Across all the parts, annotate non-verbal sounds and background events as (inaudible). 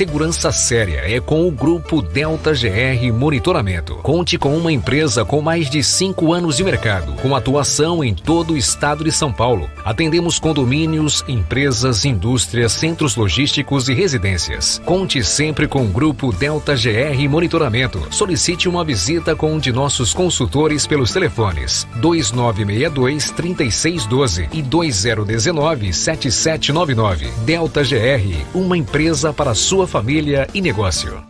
Segurança séria é com o Grupo Delta GR Monitoramento. Conte com uma empresa com mais de cinco anos de mercado, com atuação em todo o estado de São Paulo. Atendemos condomínios, empresas, indústrias, centros logísticos e residências. Conte sempre com o Grupo Delta GR Monitoramento. Solicite uma visita com um de nossos consultores pelos telefones 2962 3612 e 2019 7799. Delta GR, uma empresa para sua família e negócio.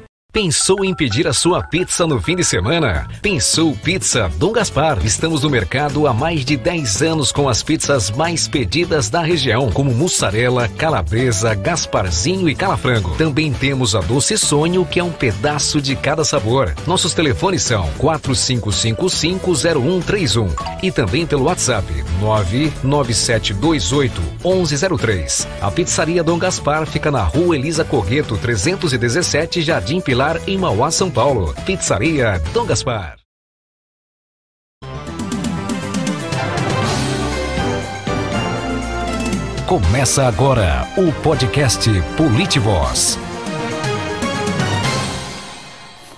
Pensou em pedir a sua pizza no fim de semana? Pensou Pizza Dom Gaspar. Estamos no mercado há mais de 10 anos com as pizzas mais pedidas da região, como mussarela, calabresa, gasparzinho e calafrango. Também temos a Doce Sonho, que é um pedaço de cada sabor. Nossos telefones são 45550131 e também pelo WhatsApp 997281103. A Pizzaria Dom Gaspar fica na Rua Elisa Correto, 317, Jardim Pilar em Mauá, São Paulo. Pizzaria Dom Gaspar. Começa agora o podcast Politivoz.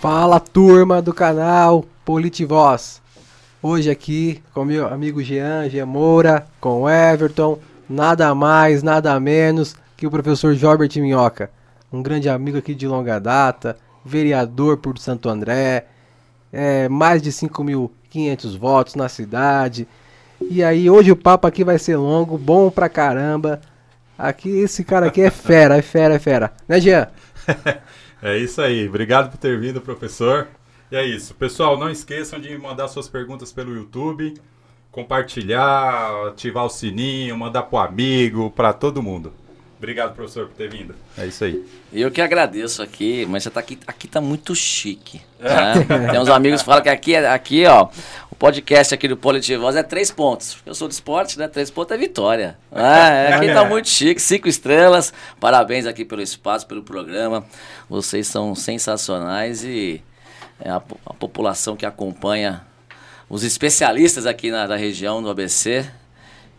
Fala turma do canal Politivoz. Hoje aqui com meu amigo Jean, Jean Moura, com Everton, nada mais, nada menos que o professor Jorbert Minhoca, um grande amigo aqui de longa data, vereador por Santo André, é, mais de 5.500 votos na cidade. E aí, hoje o papo aqui vai ser longo, bom pra caramba. Aqui, esse cara aqui é fera, é fera, é fera. Né, Jean? (laughs) é isso aí. Obrigado por ter vindo, professor. E é isso. Pessoal, não esqueçam de mandar suas perguntas pelo YouTube, compartilhar, ativar o sininho, mandar pro amigo, para todo mundo. Obrigado, professor, por ter vindo. É isso aí. Eu que agradeço aqui, mas você tá aqui, aqui tá muito chique. Né? Tem uns amigos que falam que aqui, aqui, ó, o podcast aqui do Politivoz é três pontos. Eu sou de esporte, né? Três pontos é vitória. É, (laughs) aqui tá muito chique, cinco estrelas. Parabéns aqui pelo espaço, pelo programa. Vocês são sensacionais e é a, a população que acompanha os especialistas aqui na, na região do ABC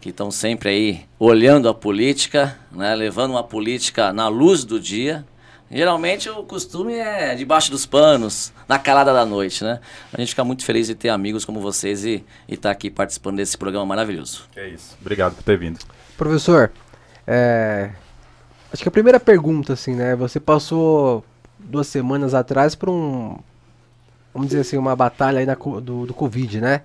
que estão sempre aí olhando a política, né, levando uma política na luz do dia. Geralmente o costume é debaixo dos panos, na calada da noite, né? A gente fica muito feliz de ter amigos como vocês e estar tá aqui participando desse programa maravilhoso. É isso. Obrigado por ter vindo. Professor, é... acho que a primeira pergunta, assim, né? Você passou duas semanas atrás por um, vamos dizer assim, uma batalha aí na, do, do Covid, né?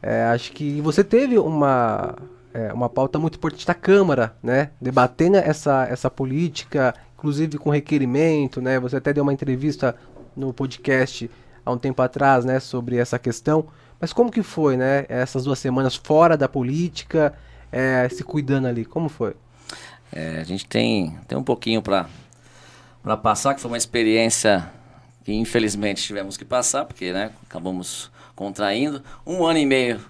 É, acho que você teve uma é, uma pauta muito importante da Câmara, né? Debatendo essa, essa política, inclusive com requerimento, né? Você até deu uma entrevista no podcast há um tempo atrás, né? Sobre essa questão. Mas como que foi, né? Essas duas semanas fora da política, é, se cuidando ali, como foi? É, a gente tem, tem um pouquinho para para passar, que foi uma experiência que infelizmente tivemos que passar, porque né, acabamos contraindo. Um ano e meio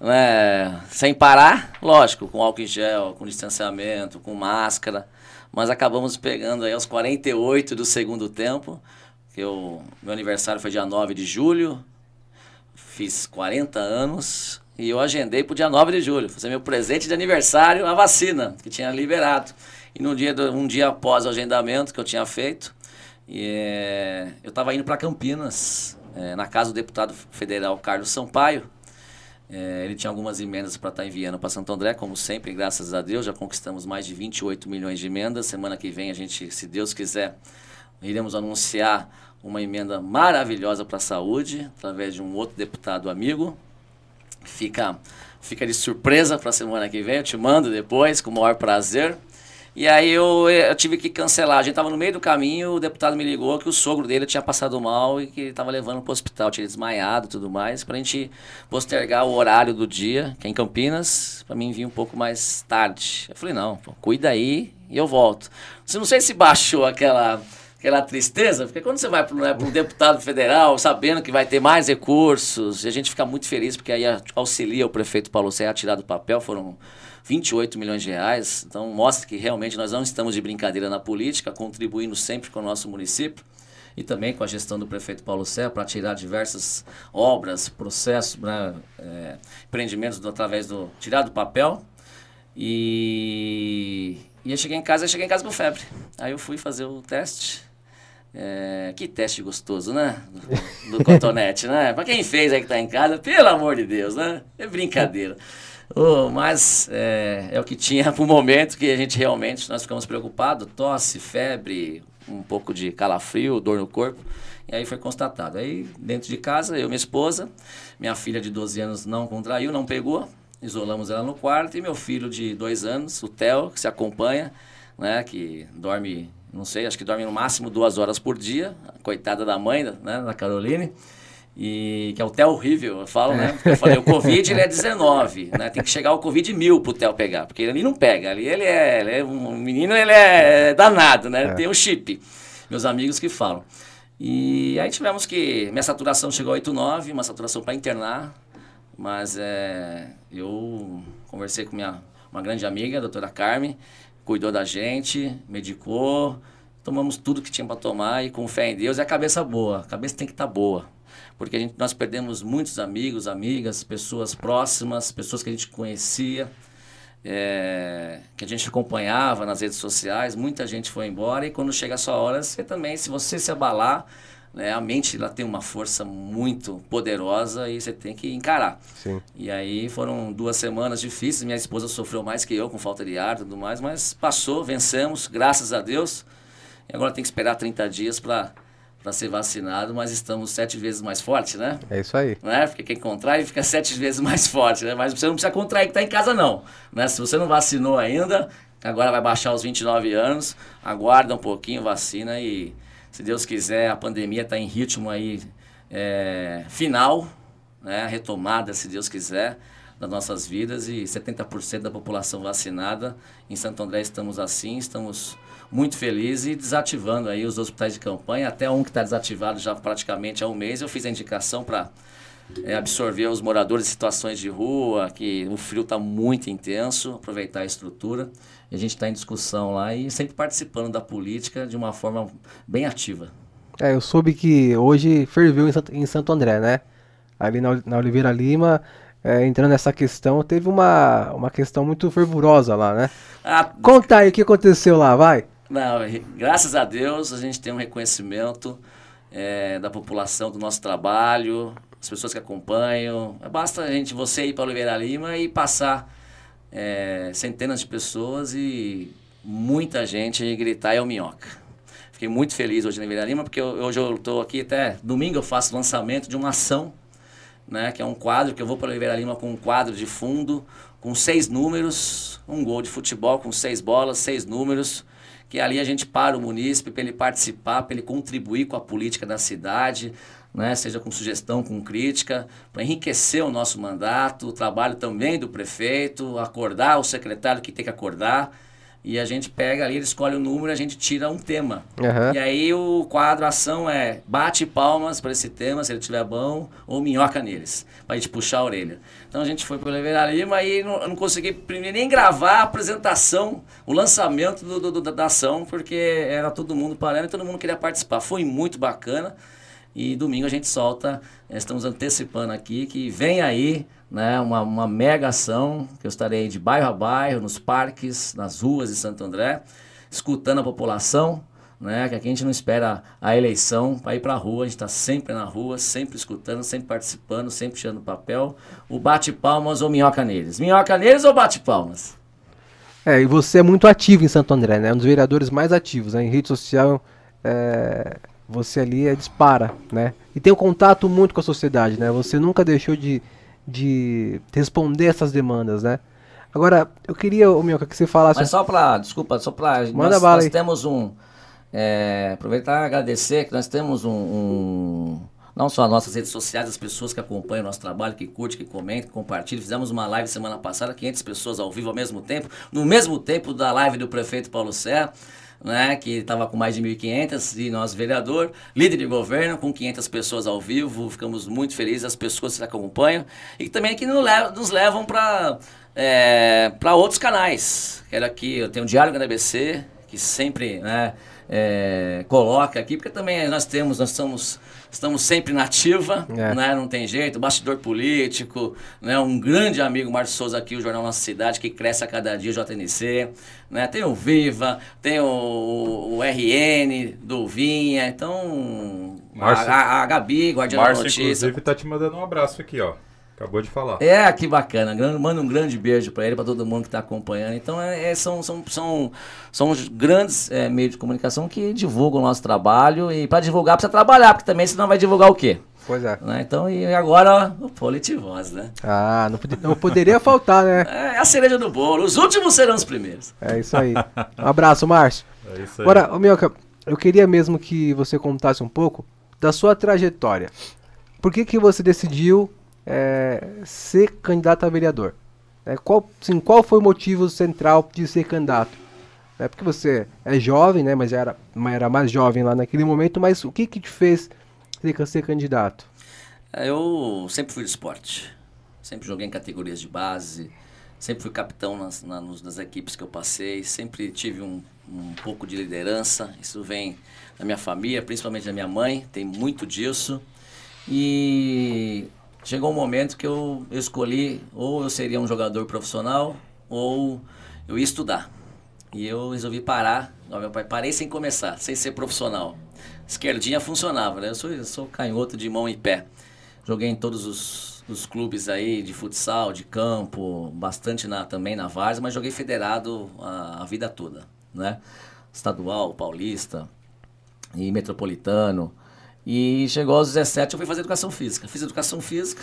né, sem parar, lógico, com álcool em gel, com distanciamento, com máscara, mas acabamos pegando aí aos 48 do segundo tempo, que eu, meu aniversário foi dia 9 de julho, fiz 40 anos e eu agendei para o dia 9 de julho, fazer meu presente de aniversário, a vacina, que tinha liberado. E no dia do, um dia após o agendamento que eu tinha feito, e, é, eu estava indo para Campinas, é, na casa do deputado federal Carlos Sampaio, é, ele tinha algumas emendas para estar tá enviando para Santo André, como sempre, graças a Deus, já conquistamos mais de 28 milhões de emendas. Semana que vem a gente, se Deus quiser, iremos anunciar uma emenda maravilhosa para a saúde, através de um outro deputado amigo. Fica, fica de surpresa para a semana que vem, eu te mando depois, com o maior prazer. E aí eu, eu tive que cancelar. A gente estava no meio do caminho, o deputado me ligou que o sogro dele tinha passado mal e que ele estava levando para o hospital, tinha desmaiado e tudo mais, para a gente postergar o horário do dia, que é em Campinas, para mim vir um pouco mais tarde. Eu falei, não, pô, cuida aí e eu volto. Não sei se baixou aquela aquela tristeza, porque quando você vai para né, um deputado federal, sabendo que vai ter mais recursos, e a gente fica muito feliz, porque aí auxilia o prefeito Paulo Serra a tirar do papel, foram 28 milhões de reais, então mostra que realmente nós não estamos de brincadeira na política, contribuindo sempre com o nosso município e também com a gestão do prefeito Paulo Serra para tirar diversas obras, processos, né, é, empreendimentos do, através do tirar do papel. E, e eu cheguei em casa, eu cheguei em casa com febre. Aí eu fui fazer o teste. É, que teste gostoso, né? Do, do (laughs) cotonete, né? Para quem fez aí que tá em casa, pelo amor de Deus, né? É brincadeira. Oh, mas é, é, o que tinha (laughs) pro momento que a gente realmente nós ficamos preocupados, tosse, febre, um pouco de calafrio, dor no corpo. E aí foi constatado. Aí dentro de casa, eu e minha esposa, minha filha de 12 anos não contraiu, não pegou, isolamos ela no quarto e meu filho de dois anos, o Theo, que se acompanha, né, que dorme, não sei, acho que dorme no máximo duas horas por dia, coitada da mãe, né, da Caroline. E que é o Theo horrível, eu falo, né? Porque eu falei, o Covid ele é 19, né? Tem que chegar o Covid mil pro Theo pegar, porque ele não pega. Ali ele é, ele é um menino, ele é danado, né? É. Tem um chip. Meus amigos que falam. E aí tivemos que. Minha saturação chegou a 8,9, uma saturação para internar. Mas é, eu conversei com minha, uma grande amiga, a doutora Carmen, cuidou da gente, medicou, tomamos tudo que tinha para tomar e com fé em Deus e a cabeça boa. A cabeça tem que estar tá boa porque a gente, nós perdemos muitos amigos, amigas, pessoas próximas, pessoas que a gente conhecia, é, que a gente acompanhava nas redes sociais, muita gente foi embora e quando chega a sua hora, você também, se você se abalar, né, a mente ela tem uma força muito poderosa e você tem que encarar. Sim. E aí foram duas semanas difíceis, minha esposa sofreu mais que eu com falta de ar e tudo mais, mas passou, vencemos, graças a Deus. E agora tem que esperar 30 dias para para ser vacinado, mas estamos sete vezes mais fortes, né? É isso aí. Né? Porque quem contrai fica sete vezes mais forte, né? Mas você não precisa contrair que está em casa, não. Né? Se você não vacinou ainda, agora vai baixar os 29 anos, aguarda um pouquinho, vacina e, se Deus quiser, a pandemia está em ritmo aí é, final, né? retomada, se Deus quiser, das nossas vidas e 70% da população vacinada. Em Santo André estamos assim, estamos muito feliz e desativando aí os hospitais de campanha, até um que está desativado já praticamente há um mês. Eu fiz a indicação para é, absorver os moradores em situações de rua, que o frio está muito intenso, aproveitar a estrutura. E a gente está em discussão lá e sempre participando da política de uma forma bem ativa. É, eu soube que hoje ferveu em Santo, André, né? Ali na, na Oliveira Lima, é, entrando nessa questão, teve uma, uma questão muito fervorosa lá, né? Ah, Conta aí o que aconteceu lá, vai. Não, graças a Deus a gente tem um reconhecimento é, da população do nosso trabalho, as pessoas que acompanham. Basta a gente, você ir para Oliveira Lima e passar é, centenas de pessoas e muita gente gritar é o minhoca. Fiquei muito feliz hoje na Oliveira Lima, porque eu, hoje eu estou aqui até domingo eu faço lançamento de uma ação, né, que é um quadro que eu vou para Oliveira Lima com um quadro de fundo, com seis números, um gol de futebol com seis bolas, seis números que ali a gente para o munícipe para ele participar, para ele contribuir com a política da cidade, né, seja com sugestão, com crítica, para enriquecer o nosso mandato, o trabalho também do prefeito, acordar o secretário que tem que acordar. E a gente pega ali, ele escolhe o número, a gente tira um tema. Uhum. E aí o quadro, a ação é bate palmas para esse tema, se ele tiver bom, ou minhoca neles, para a gente puxar a orelha. Então a gente foi para o Oliveira Lima e não, eu não consegui nem gravar a apresentação, o lançamento do, do, da ação, porque era todo mundo parando e todo mundo queria participar. Foi muito bacana. E domingo a gente solta, estamos antecipando aqui que vem aí né, uma, uma mega ação, que eu estarei de bairro a bairro, nos parques, nas ruas de Santo André, escutando a população, né, que aqui a gente não espera a eleição para ir para a rua, a gente está sempre na rua, sempre escutando, sempre participando, sempre tirando papel. O bate-palmas ou minhoca neles? Minhoca neles ou bate-palmas? É, e você é muito ativo em Santo André, né? Um dos vereadores mais ativos, né? Em rede social, é, você ali é dispara, né? E tem um contato muito com a sociedade, né? Você nunca deixou de de responder essas demandas, né? Agora, eu queria, o meu, que você falasse. Mas só para, desculpa, só para. Manda nós, bala nós temos um. É, aproveitar e agradecer que nós temos um, um, não só as nossas redes sociais, as pessoas que acompanham o nosso trabalho, que curtem, que comentam, que compartilham. Fizemos uma live semana passada, 500 pessoas ao vivo ao mesmo tempo, no mesmo tempo da live do prefeito Paulo Serra né, que estava com mais de 1.500, e nós, vereador, líder de governo, com 500 pessoas ao vivo, ficamos muito felizes, as pessoas que acompanham, e também que nos levam para é, para outros canais. Quero aqui, eu tenho o Diário da ABC, que sempre né, é, coloca aqui, porque também nós temos, nós somos estamos sempre na ativa, é. né? Não tem jeito, bastidor político, né? Um grande amigo, Márcio Souza aqui, o Jornal Nossa Cidade, que cresce a cada dia, o JNC, né? Tem o Viva, tem o, o RN do Vinha, então... Márcio, a, a, a Gabi, Guardiã Márcio, da Notícia. inclusive, tá te mandando um abraço aqui, ó. Acabou de falar. É, que bacana. Manda um grande beijo para ele, para todo mundo que está acompanhando. Então, é, é, são, são, são, são os grandes é, meios de comunicação que divulgam o nosso trabalho. E para divulgar, precisa trabalhar, porque também senão vai divulgar o quê? Pois é. Né? Então, e agora, o Politivoz, né? Ah, não, podia, não poderia faltar, né? (laughs) É, a cereja do bolo. Os últimos serão os primeiros. É isso aí. Um abraço, Márcio. É isso aí. Agora, ô, Mioca, eu queria mesmo que você contasse um pouco da sua trajetória. Por que, que você decidiu é, ser candidato a vereador? É, qual, sim, qual foi o motivo central de ser candidato? É porque você é jovem, né? Mas era, era mais jovem lá naquele momento. Mas o que que te fez ser, ser candidato? É, eu sempre fui de esporte. Sempre joguei em categorias de base. Sempre fui capitão nas, nas, nas equipes que eu passei. Sempre tive um, um pouco de liderança. Isso vem da minha família, principalmente da minha mãe. Tem muito disso. E chegou um momento que eu, escolhi ou eu seria um jogador profissional ou eu ia estudar. E eu resolvi parar. meu pai, parei sem começar, sem ser profissional. Esquerdinha funcionava, né? Eu sou, eu sou canhoto de mão e pé. Joguei em todos os, os clubes aí de futsal, de campo, bastante na, também na Várzea, mas joguei federado a, a vida toda, né? Estadual, paulista e metropolitano. E chegou aos 17, eu fui fazer educação física. Fiz educação física,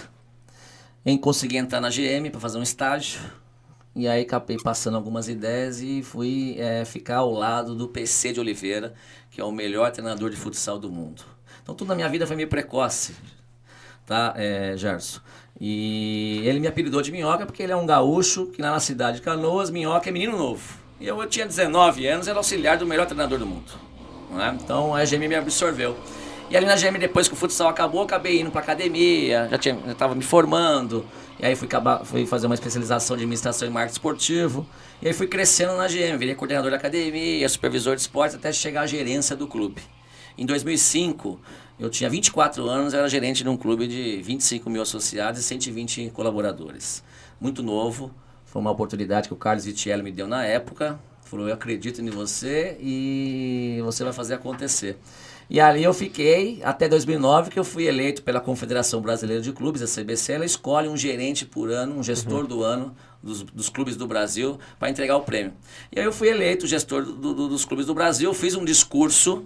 em consegui entrar na GM para fazer um estágio. E aí acabei passando algumas ideias e fui é, ficar ao lado do PC de Oliveira, que é o melhor treinador de futsal do mundo. Então tudo na minha vida foi meio precoce, tá, é, Gerson? E ele me apelidou de Minhoca porque ele é um gaúcho que lá na cidade de Canoas, Minhoca é menino novo. E eu, eu tinha 19 anos, era auxiliar do melhor treinador do mundo. Né? Então a GM me absorveu. E ali na GM, depois que o futsal acabou, acabei indo pra academia, já, tinha, já tava me formando. E aí fui, acabar, fui fazer uma especialização de administração e marketing esportivo. E aí fui crescendo na GM, virei coordenador da academia, supervisor de esportes, até chegar à gerência do clube. Em 2005, eu tinha 24 anos, era gerente de um clube de 25 mil associados e 120 colaboradores. Muito novo, foi uma oportunidade que o Carlos Vitiello me deu na época. Falou, eu acredito em você e você vai fazer acontecer. E ali eu fiquei até 2009, que eu fui eleito pela Confederação Brasileira de Clubes, a CBC. Ela escolhe um gerente por ano, um gestor uhum. do ano dos, dos, clubes do Brasil, para entregar o prêmio. E aí eu fui eleito gestor do, do, dos clubes do Brasil, fiz um discurso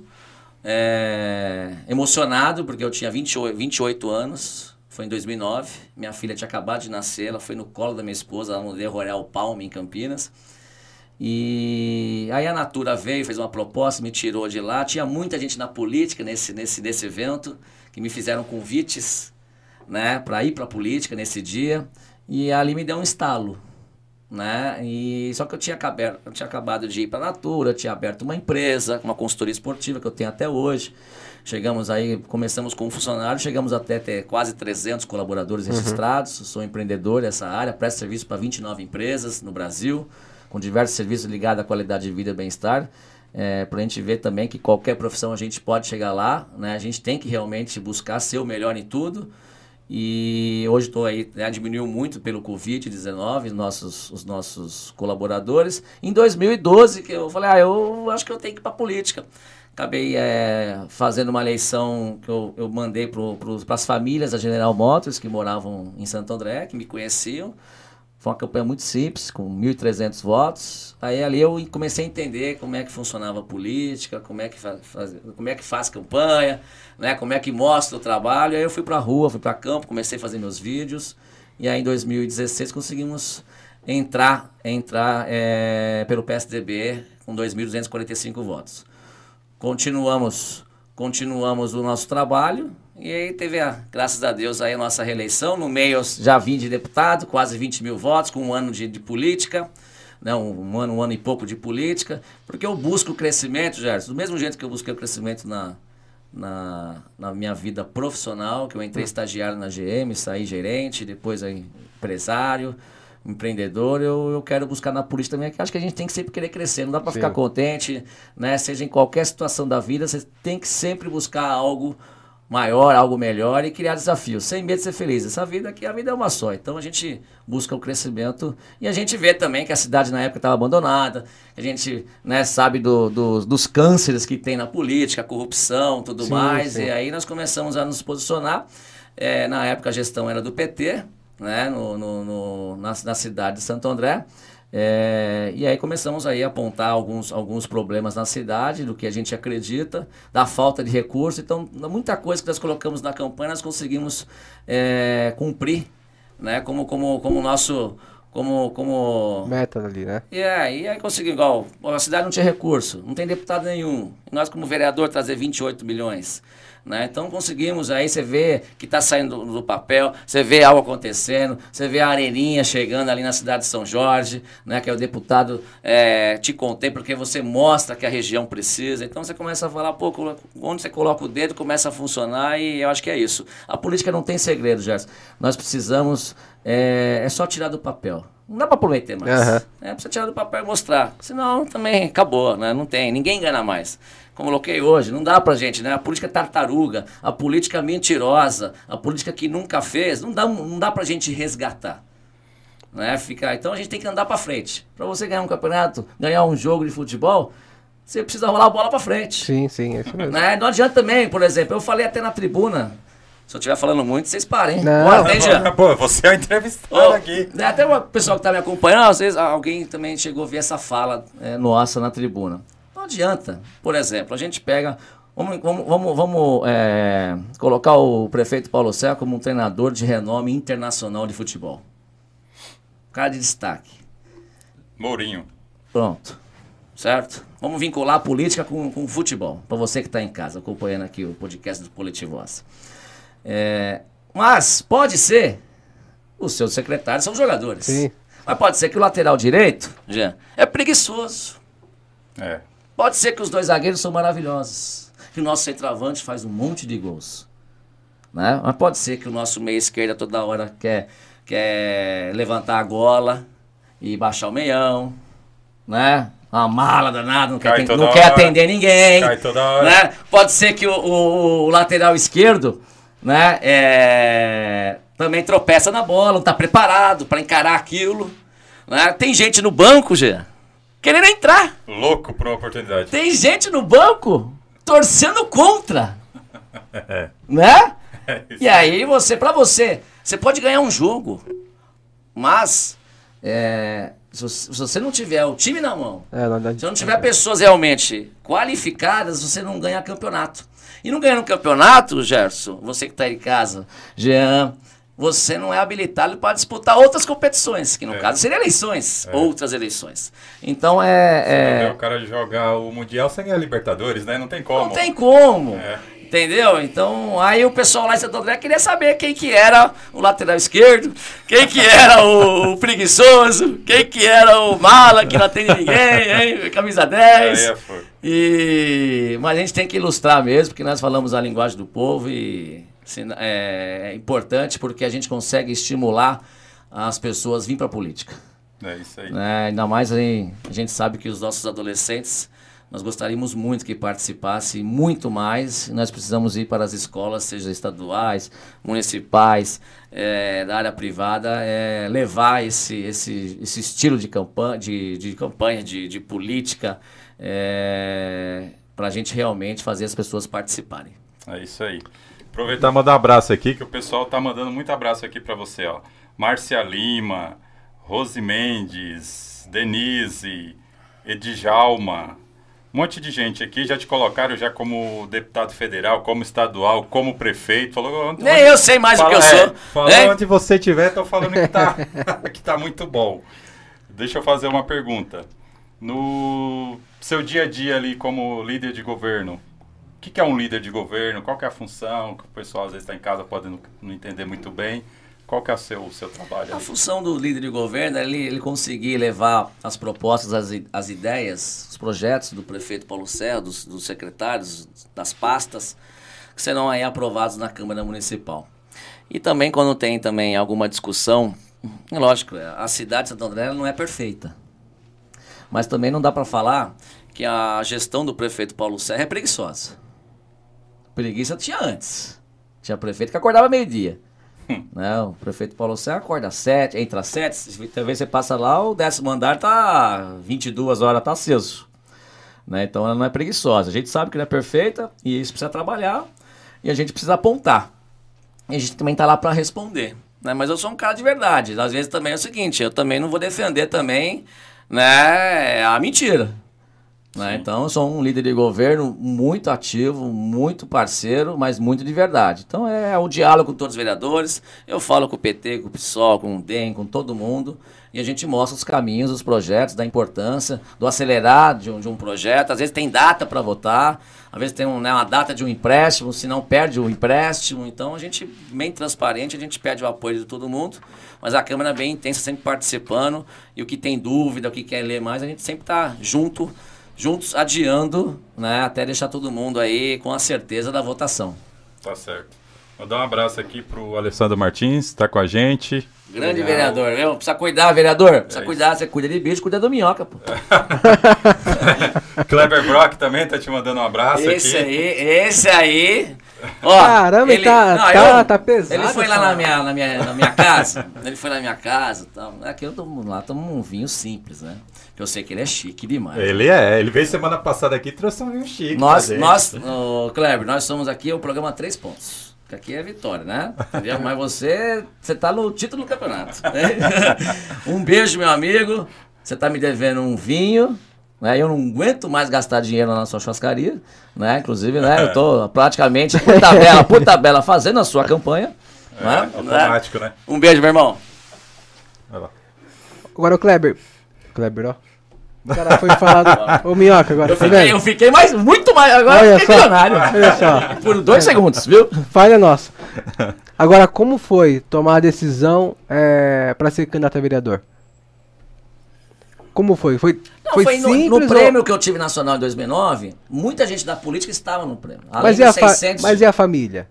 é, emocionado, porque eu tinha 28, 28 anos. Foi em 2009. Minha filha tinha acabado de nascer, ela foi no colo da minha esposa, lá no Le Royal Palme, em Campinas. E aí a Natura veio, fez uma proposta, me tirou de lá. Tinha muita gente na política nesse, nesse, nesse evento, que me fizeram convites né, para ir para a política nesse dia. E ali me deu um estalo. Né? E, só que eu tinha, acabado, eu tinha acabado de ir para a Natura, tinha aberto uma empresa, uma consultoria esportiva que eu tenho até hoje. Chegamos aí, começamos com um funcionário, chegamos até ter quase 300 colaboradores uhum. registrados. Sou empreendedor dessa área, presto serviço para 29 empresas no Brasil com diversos serviços ligados à qualidade de vida e bem-estar. É, para a gente ver também que qualquer profissão a gente pode chegar lá, né? A gente tem que realmente buscar ser o melhor em tudo. E hoje estou aí, né, diminuiu muito pelo Covid-19 os nossos, os nossos colaboradores. Em 2012, que eu falei, ah, eu acho que eu tenho que ir para política. Acabei é, fazendo uma eleição que eu, eu mandei para as famílias da General Motors, que moravam em Santo André, que me conheciam. Foi uma campanha muito simples, com 1.300 votos. Aí ali eu comecei a entender como é que funcionava a política, como é que faz, como é que faz campanha, né, como é que mostra o trabalho. Aí eu fui para a rua, fui para campo, comecei a fazer meus vídeos. E aí em 2016 conseguimos entrar, entrar é, pelo PSDB com 2.245 votos. Continuamos, continuamos o nosso trabalho E aí teve, a, graças a Deus, aí a nossa reeleição. No meio já vim de deputado, quase 20 mil votos, com um ano de, de política. Né, um, um ano, um ano e pouco de política, porque eu busco o crescimento, Gerson, do mesmo jeito que eu busquei o crescimento na, na, na minha vida profissional, que eu entrei estagiário na GM, saí gerente, depois aí empresário, empreendedor, eu, eu quero buscar na política também, que acho que a gente tem que sempre querer crescer, não dá para ficar contente, né? Seja em qualquer situação da vida, você tem que sempre buscar algo maior, algo melhor e criar desafios, sem medo de ser feliz. Essa vida aqui, a vida é uma só. Então a gente busca o crescimento e a gente vê também que a cidade na época estava abandonada, a gente né, sabe do, do, dos cânceres que tem na política, corrupção, tudo sim, mais. Sim. E aí nós começamos a nos posicionar. É, na época a gestão era do PT, né, no, no, no na, na cidade de Santo André. É, e aí começamos aí a apontar alguns, alguns problemas na cidade, do que a gente acredita, da falta de recurso. Então, muita coisa que nós colocamos na campanha, nós conseguimos é, cumprir, né? Como, como, como nosso... Como, como... Meta ali, né? É, e aí conseguimos, igual, a cidade não tinha recurso, não tem deputado nenhum. Nós, como vereador, trazer 28 milhões. Né? Então conseguimos aí, você vê que está saindo do, do, papel, você vê algo acontecendo, você vê a Areninha chegando ali na cidade de São Jorge, né? que é o deputado é, te contém, porque você mostra que a região precisa. Então você começa a falar, pô, onde você coloca o dedo, começa a funcionar e eu acho que é isso. A política não tem segredo, Gerson. Nós precisamos, é, é só tirar do papel. Não dá para prometer mais. Uhum. É, precisa tirar do papel e mostrar. Senão também acabou, né? Não tem, ninguém engana mais como coloquei hoje, não dá pra gente, né? A política tartaruga, a política mentirosa, a política que nunca fez, não dá, não dá pra gente resgatar. Né? Ficar, então a gente tem que andar para frente. Para você ganhar um campeonato, ganhar um jogo de futebol, você precisa rolar a bola para frente. Sim, sim, é isso mesmo. Né? Não adianta também, por exemplo, eu falei até na tribuna, se eu estiver falando muito, vocês parem. Não, Pô, pô, você é o entrevistado oh, aqui. Né, até o pessoal que está me acompanhando, às vezes alguém também chegou a ver essa fala é, nossa na tribuna. Não adianta. Por exemplo, a gente pega. Vamos, vamos, vamos, vamos é, colocar o prefeito Paulo Serra como um treinador de renome internacional de futebol. Cara de destaque. Mourinho. Pronto. Certo? Vamos vincular a política com, com o futebol. Para você que está em casa, acompanhando aqui o podcast do Coletivosa. É, mas pode ser os seus secretários são jogadores. Sim. Mas pode ser que o lateral direito, já, é preguiçoso. É. Pode ser que os dois zagueiros são maravilhosos, que o nosso centroavante faz um monte de gols. Né? Mas pode ser que o nosso meia esquerda toda hora quer, quer levantar a gola e baixar o meião, né? Uma mala danada, não, quer, não quer atender ninguém. Cai toda hora. Né? Pode ser que o, o, o lateral esquerdo né, é, também tropeça na bola, não está preparado para encarar aquilo. Né? Tem gente no banco, Gê, querendo entrar. Louco por uma oportunidade. Tem gente no banco torcendo contra. é. Né? É e aí você, para você, você pode ganhar um jogo, mas é, se, você não tiver o time na mão, é, não, não, se não tiver pessoas realmente qualificadas, você não ganha campeonato. E não ganhando campeonato, Gerson, você que está em casa, Jean, você não é habilitado para disputar outras competições, que no é. caso seriam eleições, é. outras eleições. Então é. é... O cara jogar o Mundial sem a Libertadores, né? Não tem como. Não tem como. É. Entendeu? Então, aí o pessoal lá em Santo André queria saber quem que era o lateral esquerdo, quem que era o, o preguiçoso, quem que era o mala que não atende ninguém, hein? camisa 10. Aí é e... Mas a gente tem que ilustrar mesmo, porque nós falamos a linguagem do povo e é, é importante porque a gente consegue estimular as pessoas a vir para a política. É isso aí. É, ainda mais aí, a gente sabe que os nossos adolescentes, nós gostaríamos muito que participasse muito mais. Nós precisamos ir para as escolas, seja estaduais, municipais, é, da área privada, é, levar esse, esse, esse estilo de campanha, de, de, campanha, de, de política, é, para a gente realmente fazer as pessoas participarem. É isso aí. Aproveitar e mandar um abraço aqui, que o pessoal tá mandando muito abraço aqui para você, ó. Márcia Lima, Rose Mendes, Denise, Edjalma, um monte de gente aqui já te colocaram já como deputado federal, como estadual, como prefeito. Falou, onde, Nem eu sei mais fala, o que eu é, sou. Falou é? onde você estiver, tô falando que tá, (laughs) que tá muito bom. Deixa eu fazer uma pergunta. No seu dia a dia ali como líder de governo, o que, que é um líder de governo? Qual que é a função? Que o pessoal às vezes está em casa pode não, não entender muito bem. Qual que é o seu, o seu trabalho? A aí? função do líder de governo é ele, ele conseguir levar as propostas, as, as ideias, os projetos do prefeito Paulo Serra, dos, dos secretários, das pastas, que serão aí aprovados na Câmara Municipal. E também quando tem também alguma discussão, é lógico, a cidade de Santo André não é perfeita. Mas também não dá para falar que a gestão do prefeito Paulo Serra é preguiçosa. Preguiça tinha antes. Tinha prefeito que acordava meio-dia. Né? O prefeito Paulo Serra acorda às sete, entra às sete, se- talvez você passa lá, o décimo andar tá 22 horas, tá aceso. Né? Então ela não é preguiçosa. A gente sabe que não é perfeita e isso precisa trabalhar e a gente precisa apontar. E a gente também tá lá para responder. Né? Mas eu sou um cara de verdade. Às vezes também é o seguinte, eu também não vou defender também né, a mentira. Né? Então, eu sou um líder de governo muito ativo, muito parceiro, mas muito de verdade. Então, é o diálogo com todos os vereadores. Eu falo com o PT, com o PSOL, com o DEM, com todo mundo. E a gente mostra os caminhos, os projetos, da importância, do acelerar de um, de um projeto. Às vezes tem data para votar, às vezes tem um, né, uma data de um empréstimo, se não perde o empréstimo. Então, a gente, bem transparente, a gente pede o apoio de todo mundo. Mas a Câmara é bem intensa, sempre participando. E o que tem dúvida, o que quer ler mais, a gente sempre está junto juntos adiando, né, até deixar todo mundo aí com a certeza da votação. Tá certo. Vou dar um abraço aqui pro Alessandro Martins, está com a gente. Grande Legal. vereador, viu? Precisa cuidar, vereador. Precisa É cuidar, você cuida de bicho, cuida do minhoca, pô. (laughs) Kleber Brock também tá te mandando um abraço Esse aqui. aí, esse aí. Ó, Caramba, ele tá- tá- tá pesado Ele foi lá na minha, na, minha, na minha casa. ele foi na minha casa e tal. Aqui eu tomo lá, tomo um vinho simples, né? Que eu sei que ele é chique demais. Ele é, ele veio semana passada aqui e trouxe um vinho chique. Nós, nós, ô, Kleber, nós somos aqui o programa Três Pontos. Que aqui é vitória, né? Entendeu? Mas você, você tá no título do campeonato. né? (laughs) um beijo, meu amigo. Você tá me devendo um vinho. Né? Eu não aguento mais gastar dinheiro na sua churrascaria. Né? Inclusive, né? Eu tô praticamente por tabela, por tabela fazendo a sua campanha. É, né? automático, né? Um beijo, meu irmão. Vai lá. Agora o Kleber. Kleber, ó. O cara foi falar. (laughs) Ô, Minhoca, agora. Eu fiquei, eu fiquei mais, muito mais. Agora Olha eu fiquei só. milionário. Olha só. (laughs) Por dois segundos, viu? Falha nossa. Agora, como foi tomar a decisão é, pra ser candidato a vereador? Como foi? Foi, Não, foi, foi, no- simples? no, ou- prêmio que eu tive nacional em 2009, muita gente da política estava no prêmio. Mas, e a fa- 600 mas e a família?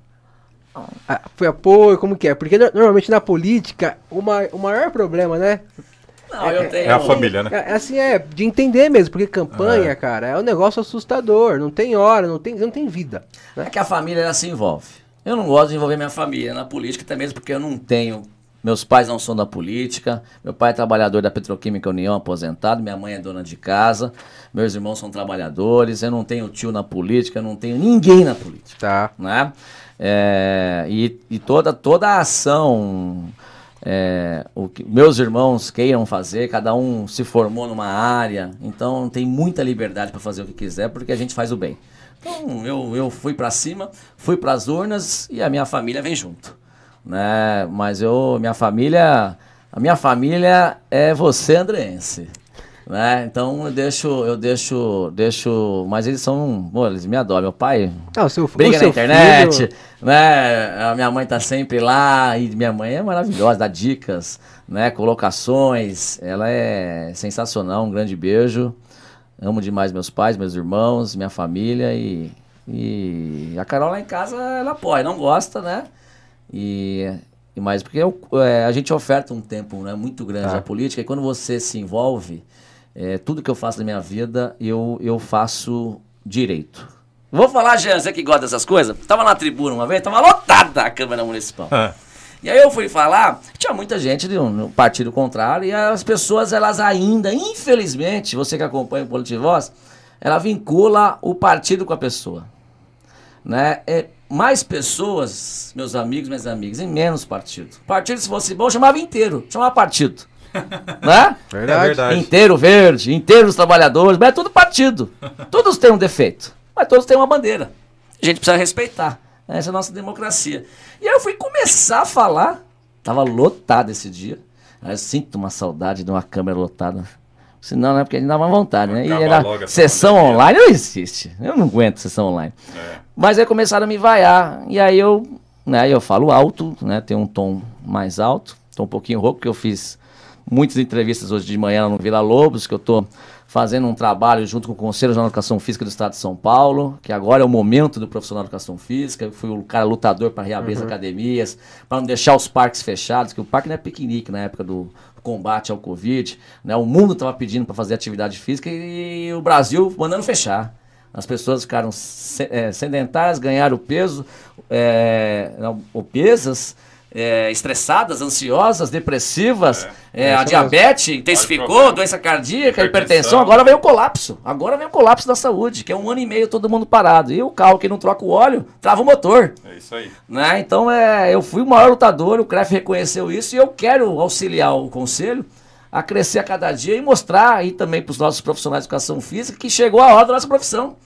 Ah, foi apoio? Como que é? Porque no- normalmente na política, o, ma- o maior problema, né? Não, eu tenho... É a família, né? É, assim, é de entender mesmo, porque campanha, É. cara, é um negócio assustador. Não tem hora, não tem, não tem vida. né? É que a família ela se envolve. Eu não gosto de envolver minha família na política, até mesmo porque eu não tenho. Meus pais não são da política. Meu pai é trabalhador da Petroquímica União, aposentado. Minha mãe é dona de casa. Meus irmãos são trabalhadores. Eu não tenho tio na política, eu não tenho ninguém na política. Tá. né? É, e, e toda, toda a ação, é, o que meus irmãos queiram fazer, cada um se formou numa área, então tem muita liberdade para fazer o que quiser, porque a gente faz o bem. Então eu, eu fui para cima, fui para as urnas e a minha família vem junto, né? Mas eu, minha família, a minha família é você, andreense. Né? Então eu deixo, eu deixo, deixo, mas eles são, pô, eles me adoram. Meu pai Ah, seu, briga na internet, filho- né? A minha mãe tá sempre lá e minha mãe é maravilhosa, dá dicas, né? Colocações. Ela é sensacional, um grande beijo. Amo demais meus pais, meus irmãos, minha família e, e a Carol lá em casa ela apoia, não gosta, né? E, e mais porque eu, é, a gente oferta um tempo né, muito grande à política e quando você se envolve, é, tudo que eu faço na minha vida eu, eu faço direito. Vou falar, Jean, você que gosta dessas coisas? Tava na tribuna uma vez, tava lotada a Câmara Municipal. Ah, E aí eu fui falar, tinha muita gente de um partido contrário, e as pessoas, elas ainda, infelizmente, você que acompanha o Politivoz, ela vincula o partido com a pessoa. Né? É, mais pessoas, meus amigos, minhas amigas, e menos partido. Partido, se fosse bom, chamava inteiro, chamava partido. Né? (laughs) é verdade. Inteiro verde, inteiro os trabalhadores, mas é tudo partido. Todos têm um defeito, mas todos têm uma bandeira. A gente precisa respeitar. Essa é a nossa democracia. E aí eu fui começar a falar. Tava lotado esse dia. Aí eu sinto uma saudade de uma câmera lotada. Senão, né? Porque a gente dava vontade, né? E era sessão pandemia. online não existe. Eu não aguento sessão online. É. Mas aí começaram a me vaiar. E aí eu, né, eu falo alto, né? Tem um tom mais alto. Tô um pouquinho rouco, porque eu fiz muitas entrevistas hoje de manhã no Vila Lobos, que eu tô fazendo um trabalho junto com o Conselho de Educação Física do Estado de São Paulo, que agora é o momento do profissional de educação física. Eu fui o cara lutador para reabrir as academias, para não deixar os parques fechados, que o parque não é piquenique na época do combate ao Covid. Né? O mundo estava pedindo para fazer atividade física e o Brasil mandando fechar. As pessoas ficaram eh, sedentárias, ganharam peso, não, obesas, eh, estressadas, ansiosas, depressivas, eh, a diabetes intensificou, problema. doença cardíaca, Hipertensão. agora veio o colapso. Agora veio o colapso da saúde, que é um ano e meio todo mundo parado. E o carro que não troca o óleo, trava o motor. É isso aí. Né? Então é, eu fui o maior lutador, o CREF reconheceu isso e eu quero auxiliar o conselho a crescer a cada dia e mostrar aí também para os nossos profissionais de educação física que chegou a hora da nossa profissão.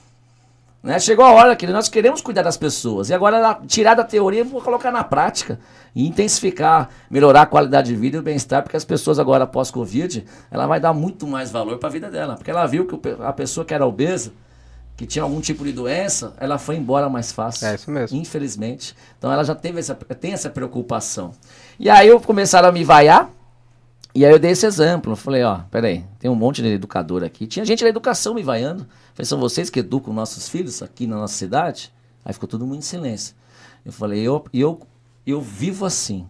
Né? Chegou a hora que nós queremos cuidar das pessoas. E agora tirar da teoria e vou colocar na prática. E intensificar, melhorar a qualidade de vida e o bem-estar, porque as pessoas agora pós-Covid, ela vai dar muito mais valor para a vida dela. Porque ela viu que a pessoa que era obesa, que tinha algum tipo de doença, ela foi embora mais fácil. É isso mesmo. Infelizmente. Então ela já teve essa, tem essa preocupação. E aí eu começaram a me vaiar. E aí eu dei esse exemplo. Falei, ó, peraí, tem um monte de educador aqui. Tinha gente da educação me vaiando. Falei, são vocês que educam nossos filhos aqui na nossa cidade? Aí ficou todo mundo em silêncio. Eu falei, eu, eu, eu vivo assim.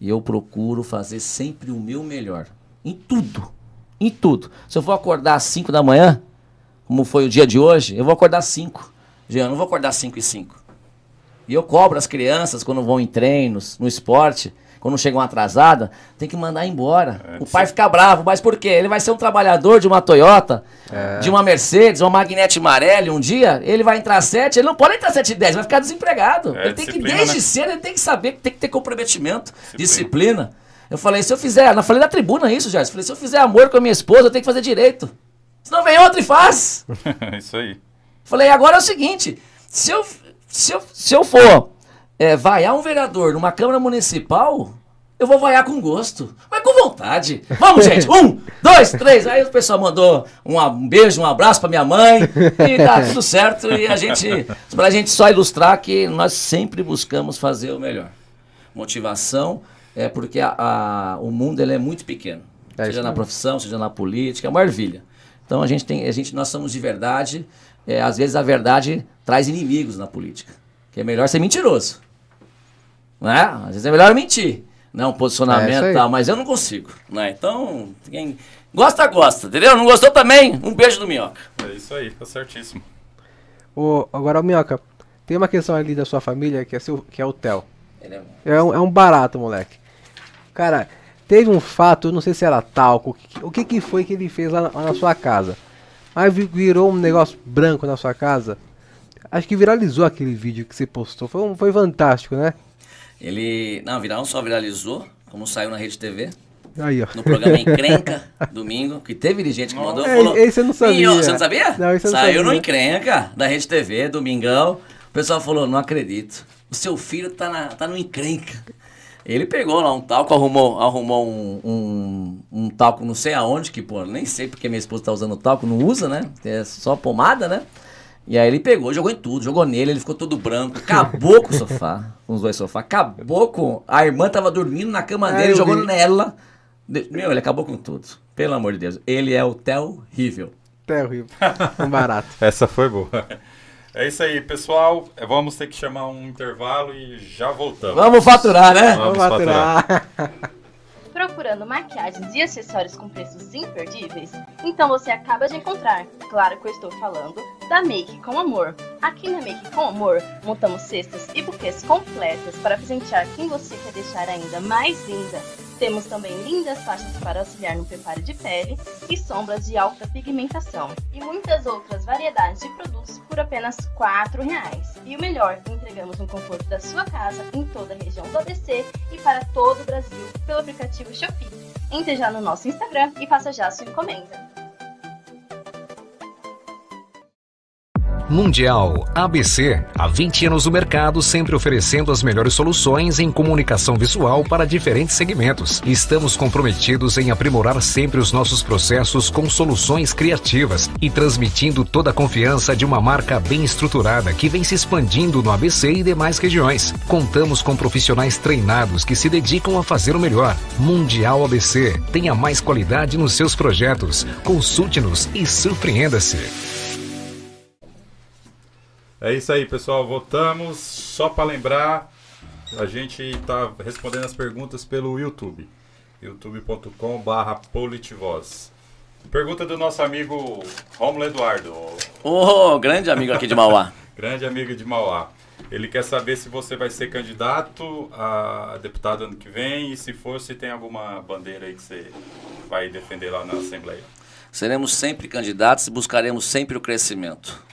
E eu procuro fazer sempre o meu melhor. Em tudo. Em tudo. Se eu for acordar às 5 da manhã, como foi o dia de hoje, eu vou acordar às 5. Jean, eu não vou acordar às 5 e 5. E eu cobro as crianças quando vão em treinos, no esporte, quando chegam atrasadas, tem que mandar embora. o pai fica bravo, mas por quê? Ele vai ser um trabalhador de uma Toyota, de uma Mercedes, uma Magnete Marelli um dia, ele vai entrar 7, ele não pode entrar 7 e 10, vai ficar desempregado. É, ele tem que, disciplina, desde né? cedo, ele tem que saber que tem que ter comprometimento, disciplina. Eu falei, se eu fizer, eu falei na tribuna isso, Gerson, falei, se eu fizer amor com a minha esposa, eu tenho que fazer direito. Senão vem outra e faz. É (laughs) isso aí. Falei, agora é o seguinte, se eu, se eu, se eu for é, vaiar um vereador numa Câmara Municipal, eu vou vaiar com gosto, mas com vontade. Vamos, gente, (laughs) um, dois, três. Aí o pessoal mandou um, beijo, um abraço pra minha mãe, e tá tudo certo. E a gente, pra gente só ilustrar que nós sempre buscamos fazer o melhor. Motivação é porque a- a- o mundo ele é muito pequeno. É seja na profissão, seja na política, é uma ervilha. Então a gente tem, a gente, nós somos de verdade. é, às vezes a verdade traz inimigos na política. Que é melhor ser mentiroso. Né? Às vezes é melhor mentir. Né? Um É posicionamento aí. e tal, mas eu não consigo. Né? Então, quem gosta, gosta, entendeu? Não gostou também? Um beijo do minhoca. É isso aí, tá certíssimo. Ô, agora, ô, Minhoca, tem uma questão ali da sua família que é, seu, que é o Theo. Ele é- É um, é um barato, moleque. Cara, teve um fato, eu não sei se era talco, o que, o que, foi que ele fez lá na, lá na sua casa. Mas vi- virou um negócio branco na sua casa. Acho que viralizou aquele vídeo que você postou. Foi, um- foi fantástico, né? Ele, não, viral, só viralizou, como saiu na Rede TV. Aí, ó. no programa Encrenca, (laughs) domingo, que teve gente que mandou É, falou. esse eu não sabia. "Minho, Você não sabia? Não, esse eu não Saiu sabia. no Encrenca, da Rede TV, domingão. O pessoal falou, não acredito. O seu filho tá, na, tá no Encrenca. Ele pegou lá um talco, arrumou, arrumou um, um, um talco não sei aonde, que, pô, nem sei porque minha esposa tá usando talco, não usa, né? É só pomada, né? E aí ele pegou, jogou em tudo, jogou nele, ele ficou todo branco, acabou com o sofá, (laughs) com os dois sofás, acabou com. A irmã tava dormindo na cama Ah, dele, jogou vi. nela. Meu, ele acabou com tudo. Pelo amor de Deus. Ele é o terrível. Terrível. Um barato. (laughs) Essa foi boa. (laughs) É isso aí, pessoal. É, Vamos ter que chamar um intervalo e já voltamos. Vamos faturar, né? Vamos Vamos faturar. Procurando maquiagens e acessórios com preços imperdíveis? Então você acaba de encontrar. Claro que eu estou falando da Make com Amor. Aqui na Make com Amor, montamos cestas e buquês completas para presentear quem você quer deixar ainda mais linda. Temos também lindas faixas para auxiliar no preparo de pele e sombras de alta pigmentação. E muitas outras variedades de produtos por apenas 4 reais. E o melhor, entregamos no conforto da sua casa em toda a região do ABC e para todo o Brasil pelo aplicativo Shopee. Entre já no nosso Instagram e faça já a sua encomenda. Mundial ABC, há 20 anos no mercado, sempre oferecendo as melhores soluções em comunicação visual para diferentes segmentos. Estamos comprometidos em aprimorar sempre os nossos processos com soluções criativas e transmitindo toda a confiança de uma marca bem estruturada que vem se expandindo no ABC e demais regiões. Contamos com profissionais treinados que se dedicam a fazer o melhor. Mundial ABC, tenha mais qualidade nos seus projetos. Consulte-nos e surpreenda-se. É isso aí, pessoal. Voltamos. Só para lembrar, a gente está respondendo as perguntas pelo YouTube. youtube.com/barra Politivoz. Pergunta do nosso amigo Romulo Eduardo. Ô, oh, grande amigo aqui de Mauá. (laughs) grande amigo de Mauá. Ele quer saber se você vai ser candidato a deputado ano que vem e se for, se tem alguma bandeira aí que você vai defender lá na Assembleia. Seremos sempre candidatos e buscaremos sempre o crescimento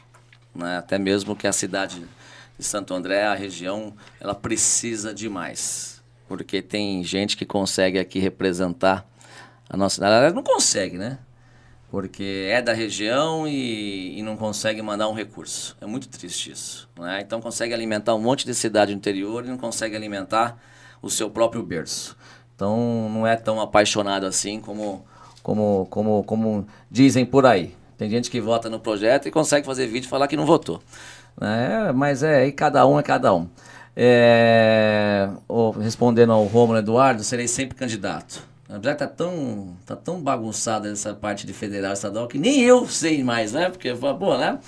né? até mesmo que a cidade de Santo André, a região, ela precisa de mais. Porque tem gente que consegue aqui representar a nossa cidade. Não consegue, né? Porque é da região e, e, não consegue mandar um recurso. É muito triste isso. Né? Então consegue alimentar um monte de cidade interior e não consegue alimentar o seu próprio berço. Então não é tão apaixonado assim como, como, como, como dizem por aí. Tem gente que vota no projeto e consegue fazer vídeo e falar que não votou. É, mas é, aí cada um é cada um. É, respondendo ao Romulo Eduardo, serei sempre candidato. Apesar que tá tão, tá tão bagunçada essa parte de federal e estadual que nem eu sei mais, né? Porque, pô, né?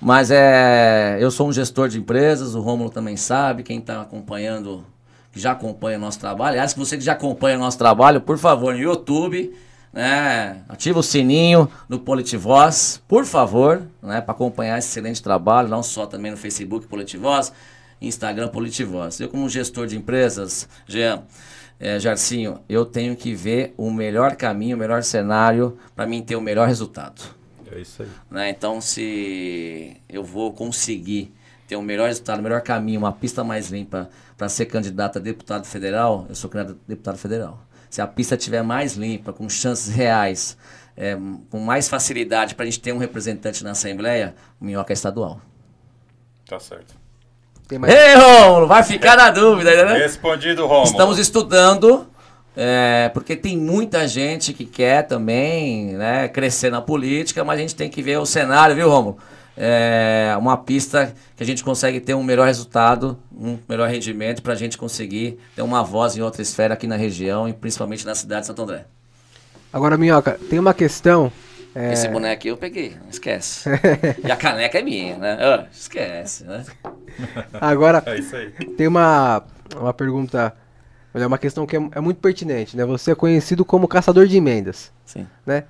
Mas é, eu sou um gestor de empresas, o Romulo também sabe, quem está acompanhando, que já acompanha o nosso trabalho. Aliás, que você que já acompanha o nosso trabalho, por favor, no YouTube, né? Ativa o sininho no Politivoz, por favor, né? Para acompanhar esse excelente trabalho, não só também no Facebook Politivoz, Instagram Politivoz. Eu como gestor de empresas, Jean, é, Jarcinho, eu tenho que ver o melhor caminho, o melhor cenário para mim ter o melhor resultado. É isso aí. Né? Então, se eu vou conseguir ter o melhor resultado, o melhor caminho, uma pista mais limpa para ser candidato a deputado federal, eu sou candidato a deputado federal se a pista estiver mais limpa, com chances reais, é, com mais facilidade para a gente ter um representante na Assembleia, o Minhoca é estadual. Tá certo. Mais... Ei, Romulo, vai ficar na dúvida, né? Respondido, Romulo. Estamos estudando, é, porque tem muita gente que quer também né, crescer na política, mas a gente tem que ver o cenário, viu, Romulo? É, uma pista que a gente consegue ter um melhor resultado, um melhor rendimento para a gente conseguir ter uma voz em outra esfera aqui na região e principalmente na cidade de Santo André. Agora, Minhoca, tem uma questão. É... Esse boneco aqui eu peguei, esquece. (laughs) e a caneca é minha, né? Oh, esquece, né? (laughs) Agora, é tem uma, uma pergunta, é uma questão que é, é muito pertinente, né? Você é conhecido como caçador de emendas. Sim. Né?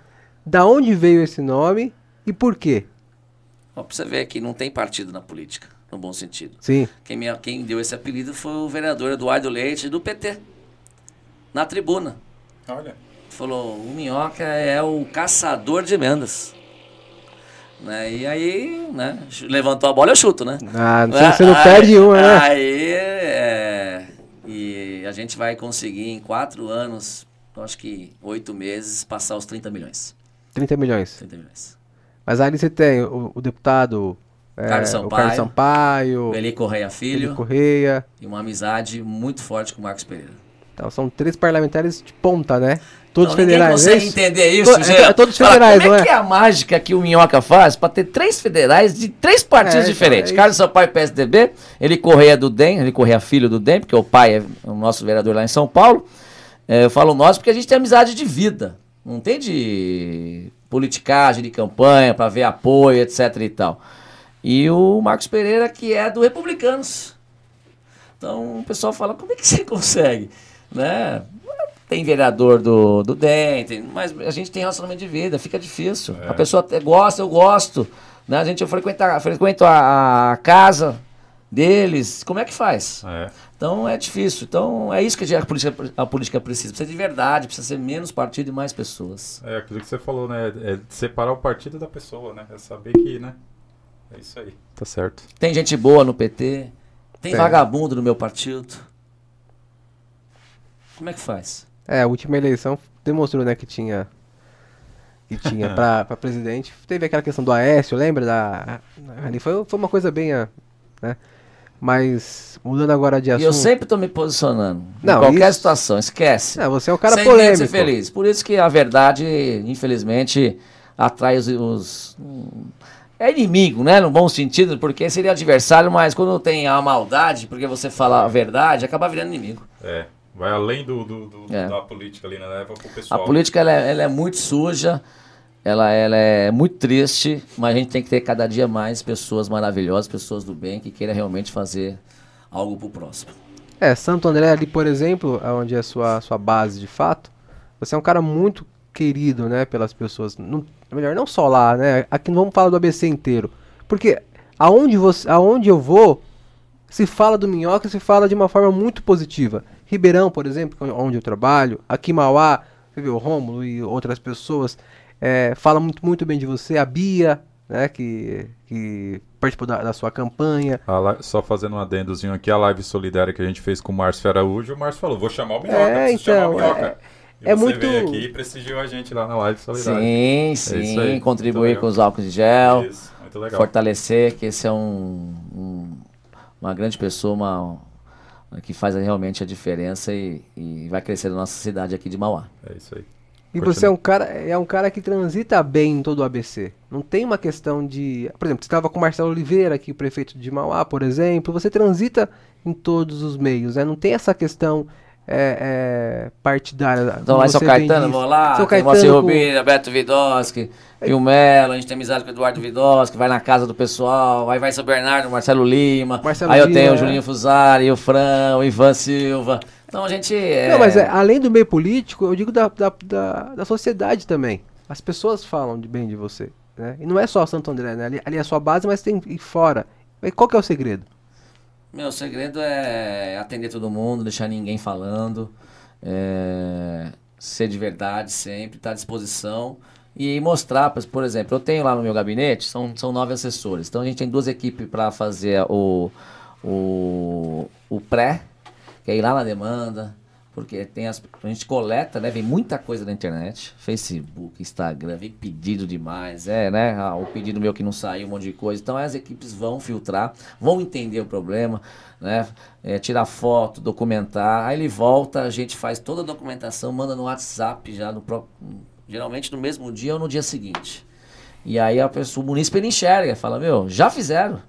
Da onde veio esse nome e por quê? Ó, pra você ver que não tem partido na política, no bom sentido. Sim. Quem, me, quem deu esse apelido foi o vereador Eduardo Leite, do PT, na tribuna. Olha. Falou, o Minhoca é o caçador de emendas. Né? E aí, né, levantou a bola, eu chuto, né? Ah, não sei, você não aí, perde uma, né? Aí, é, e a gente vai conseguir em quatro anos, acho que oito meses, passar os 30 milhões. 30 milhões? 30 milhões. Mas aí você tem o, o deputado é, Carlos Sampaio, o Carlos Sampaio, Correia Filho, Correia, e uma amizade muito forte com o Marcos Pereira. Então são três parlamentares de ponta, né? Todos não, federais. Ninguém consegue é entender isso, to, é, Todos federais, é? Como é que é a mágica que o Minhoca faz para ter três federais de três partidos é, então, diferentes? É Carlos Sampaio, PSDB, ele Correia do DEM, ele Correia Filho do DEM, porque o pai é o nosso vereador lá em São Paulo. É, eu falo nós porque a gente tem amizade de vida. Não tem de politicagem de campanha para ver apoio, etc e tal. E o Marcos Pereira, que é do Republicanos. Então o pessoal fala, como é que você (laughs) consegue? Né? Tem vereador do, do DEM, tem, mas a gente tem relacionamento de vida, fica difícil. É. A pessoa até gosta, eu gosto. Né? A gente frequenta, frequento a, a casa deles, como é que faz? É. Então é difícil. Então é isso que a política, a política precisa. Precisa de verdade, precisa ser menos partido e mais pessoas. É aquilo que você falou, né? É separar o partido da pessoa, né? É saber que, né? É isso aí. Tá certo. Tem gente boa no PT, tem, vagabundo no meu partido. Como é que faz? É, a última eleição demonstrou, né, que tinha que tinha pra, (laughs) pra presidente. Teve aquela questão do Aécio, lembra? Da, ali foi, foi uma coisa bem. ah, Né? Mas, mudando agora de E assunto. eu sempre tô me posicionando. Não, em qualquer isso- situação, esquece. Não, você é um cara Sem polêmico. ser feliz. Por isso que a verdade, infelizmente, atrai os. os- é inimigo, né? No bom sentido, porque seria adversário, mas quando tem a maldade, porque você fala a verdade, acaba virando inimigo. É, vai além do, do- do- É. da política ali, né? Leva pro A pessoal. política ela é, ela é muito suja, ela, ela é muito triste, mas a gente tem que ter cada dia mais pessoas maravilhosas, pessoas do bem, que queiram realmente fazer algo pro próximo. É, Santo André ali, por exemplo, onde é a sua, sua base de fato, você é um cara muito querido, né, pelas pessoas. Não, melhor, não só lá, né? Aqui não vamos falar do ABC inteiro. Porque aonde, você, aonde eu vou, se fala do Minhoca, se fala de uma forma muito positiva. Ribeirão, por exemplo, onde eu trabalho, aqui em Mauá, você vê o Rômulo e outras pessoas, é, fala muito, muito bem de você. A Bia, né, que, que participou da, da sua campanha. Só fazendo um adendozinho aqui, a live solidária que a gente fez com o Márcio Araújo, o Márcio falou, vou chamar o Minhoca, É, preciso chamar o então, Minhoca. é- E é você muito- veio aqui e prestigiou a gente lá na live solidária. Sim, isso sim, muito contribuir com os álcoons de gel, Isso, muito legal. fortalecer, que esse é um, um- uma grande pessoa, uma, que faz realmente a diferença e, e vai crescer na nossa cidade aqui de Mauá. É isso aí. E Continua. você é um cara, é um cara que transita bem em todo o ABC. Não tem uma questão de, por exemplo, você estava com o Marcelo Oliveira aqui, o prefeito de Mauá, por exemplo. Você transita em todos os meios, né? Não tem essa questão é, é, partidária. Então lá em São Caetano, vou lá, São tem Caetano com- Rubira, Beto Vidosky, e o Melo, a gente tem amizade com o Eduardo Vidosky, vai na casa do pessoal, aí vai São Bernardo, Marcelo Lima, Marcelo aí eu Lima, tenho o é. Julinho Fusari, o Fran, o Ivan Silva. Então a gente é... Não, mas é, além do meio político, eu digo da, da, da, da sociedade também. As pessoas falam de bem de você. Né? E não é só Santo André, né? Ali, ali é a sua base, mas tem e fora. E qual que é o segredo? Meu segredo é atender todo mundo, deixar ninguém falando, é, ser de verdade sempre, estar à disposição e mostrar, por- por exemplo, eu tenho lá no meu gabinete, são, são nove assessores, então a gente tem duas equipes para fazer o, o, o pré, que é ir lá na demanda, porque tem as, a gente coleta, né? Vem muita coisa na internet, Facebook, Instagram, vem pedido demais, é, né? ah, o pedido meu que não saiu, um monte de coisa. Então as equipes vão filtrar, vão entender o problema, né? é, tirar foto, documentar. Aí ele volta, a gente faz toda a documentação, manda no WhatsApp já no pró- geralmente no mesmo dia ou no dia seguinte. E aí a pessoa, o munícipe ele enxerga, fala, meu, já fizeram,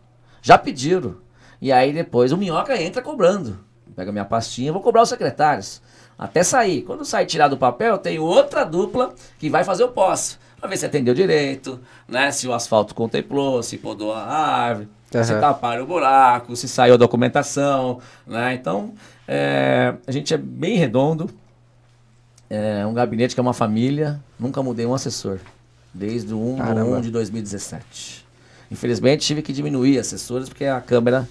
já pediram. E aí depois o minhoca entra cobrando. Pega minha pastinha, vou cobrar os secretários. Até sair. Quando sair tirar do papel, tem outra dupla que vai fazer o pós. Pra ver se atendeu direito, né? Se o asfalto contemplou, se podou a árvore, se Aham. taparam o buraco, se saiu a documentação, né? Então, é, a gente é bem redondo. É um gabinete que é uma família. Nunca mudei um assessor. Desde o 1 de Caramba. 1 de 2017. Infelizmente tive que diminuir assessores porque a Câmara,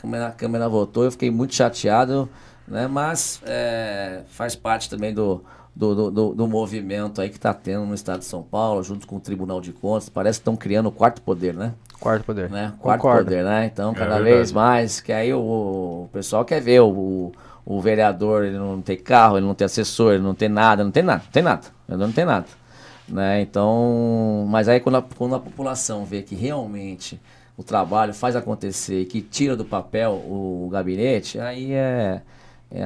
a Câmara, a Câmara votou. Eu fiquei muito chateado, né? mas é, faz parte também do, do, do, do- do movimento aí que está tendo no estado de São Paulo, junto com o Tribunal de Contas. Parece que estão criando o quarto poder, né? Quarto poder. né? Quarto Concordo. poder, né? Então, cada verdade. vez mais, que aí o, o pessoal quer ver o, o, o vereador, ele não tem carro, ele não tem assessor, ele não tem nada, não tem nada, não tem nada, o vereador não tem nada. Né? Então, mas aí quando a, quando a população vê que realmente o trabalho faz acontecer e que tira do papel o, gabinete, aí é, é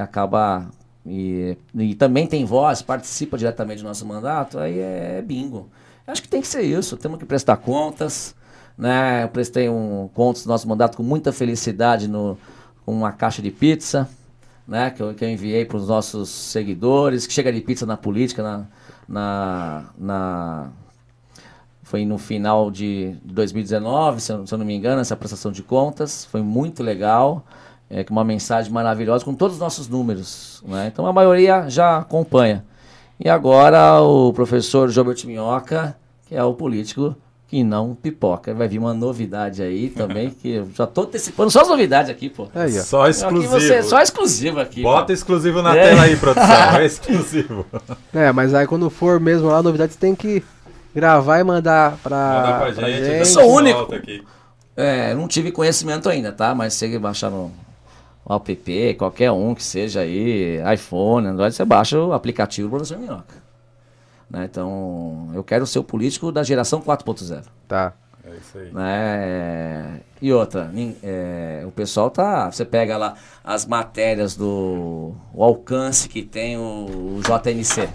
e, e também tem voz, participa diretamente do nosso mandato, aí é bingo. Acho que tem que ser isso, temos que prestar contas, né? Eu prestei um contas do nosso mandato com muita felicidade no, com uma caixa de pizza, né? Que eu, que eu enviei para os nossos seguidores, que chega de pizza na política, na, na, na- foi no final de 2019, se eu, se eu não me engano, essa prestação de contas, foi muito legal, é, com uma mensagem maravilhosa, com todos os nossos números, né? Então a maioria já acompanha. E agora o professor Gilbert Minhoca, que é o político que não pipoca. Vai vir uma novidade aí também, que eu já tô antecipando só as novidades aqui, pô. Aí. Só Aqui exclusivo. você, só exclusivo aqui. Bota pô. exclusivo na É. tela aí, produção. (laughs) É exclusivo. É, mas aí quando for mesmo lá, a novidade você tem que gravar e mandar pra, Manda pra pra gente. gente. Eu sou o único. É, não tive conhecimento ainda, tá? Mas você baixar no, app, qualquer um que seja aí, iPhone, Android, você baixa o aplicativo do Professor Minhoca. Né? Então, eu quero ser o político da geração 4.0. Tá. É isso aí. Né? E outra, é, o pessoal tá. Você pega lá as matérias do o alcance que tem o, o JMC,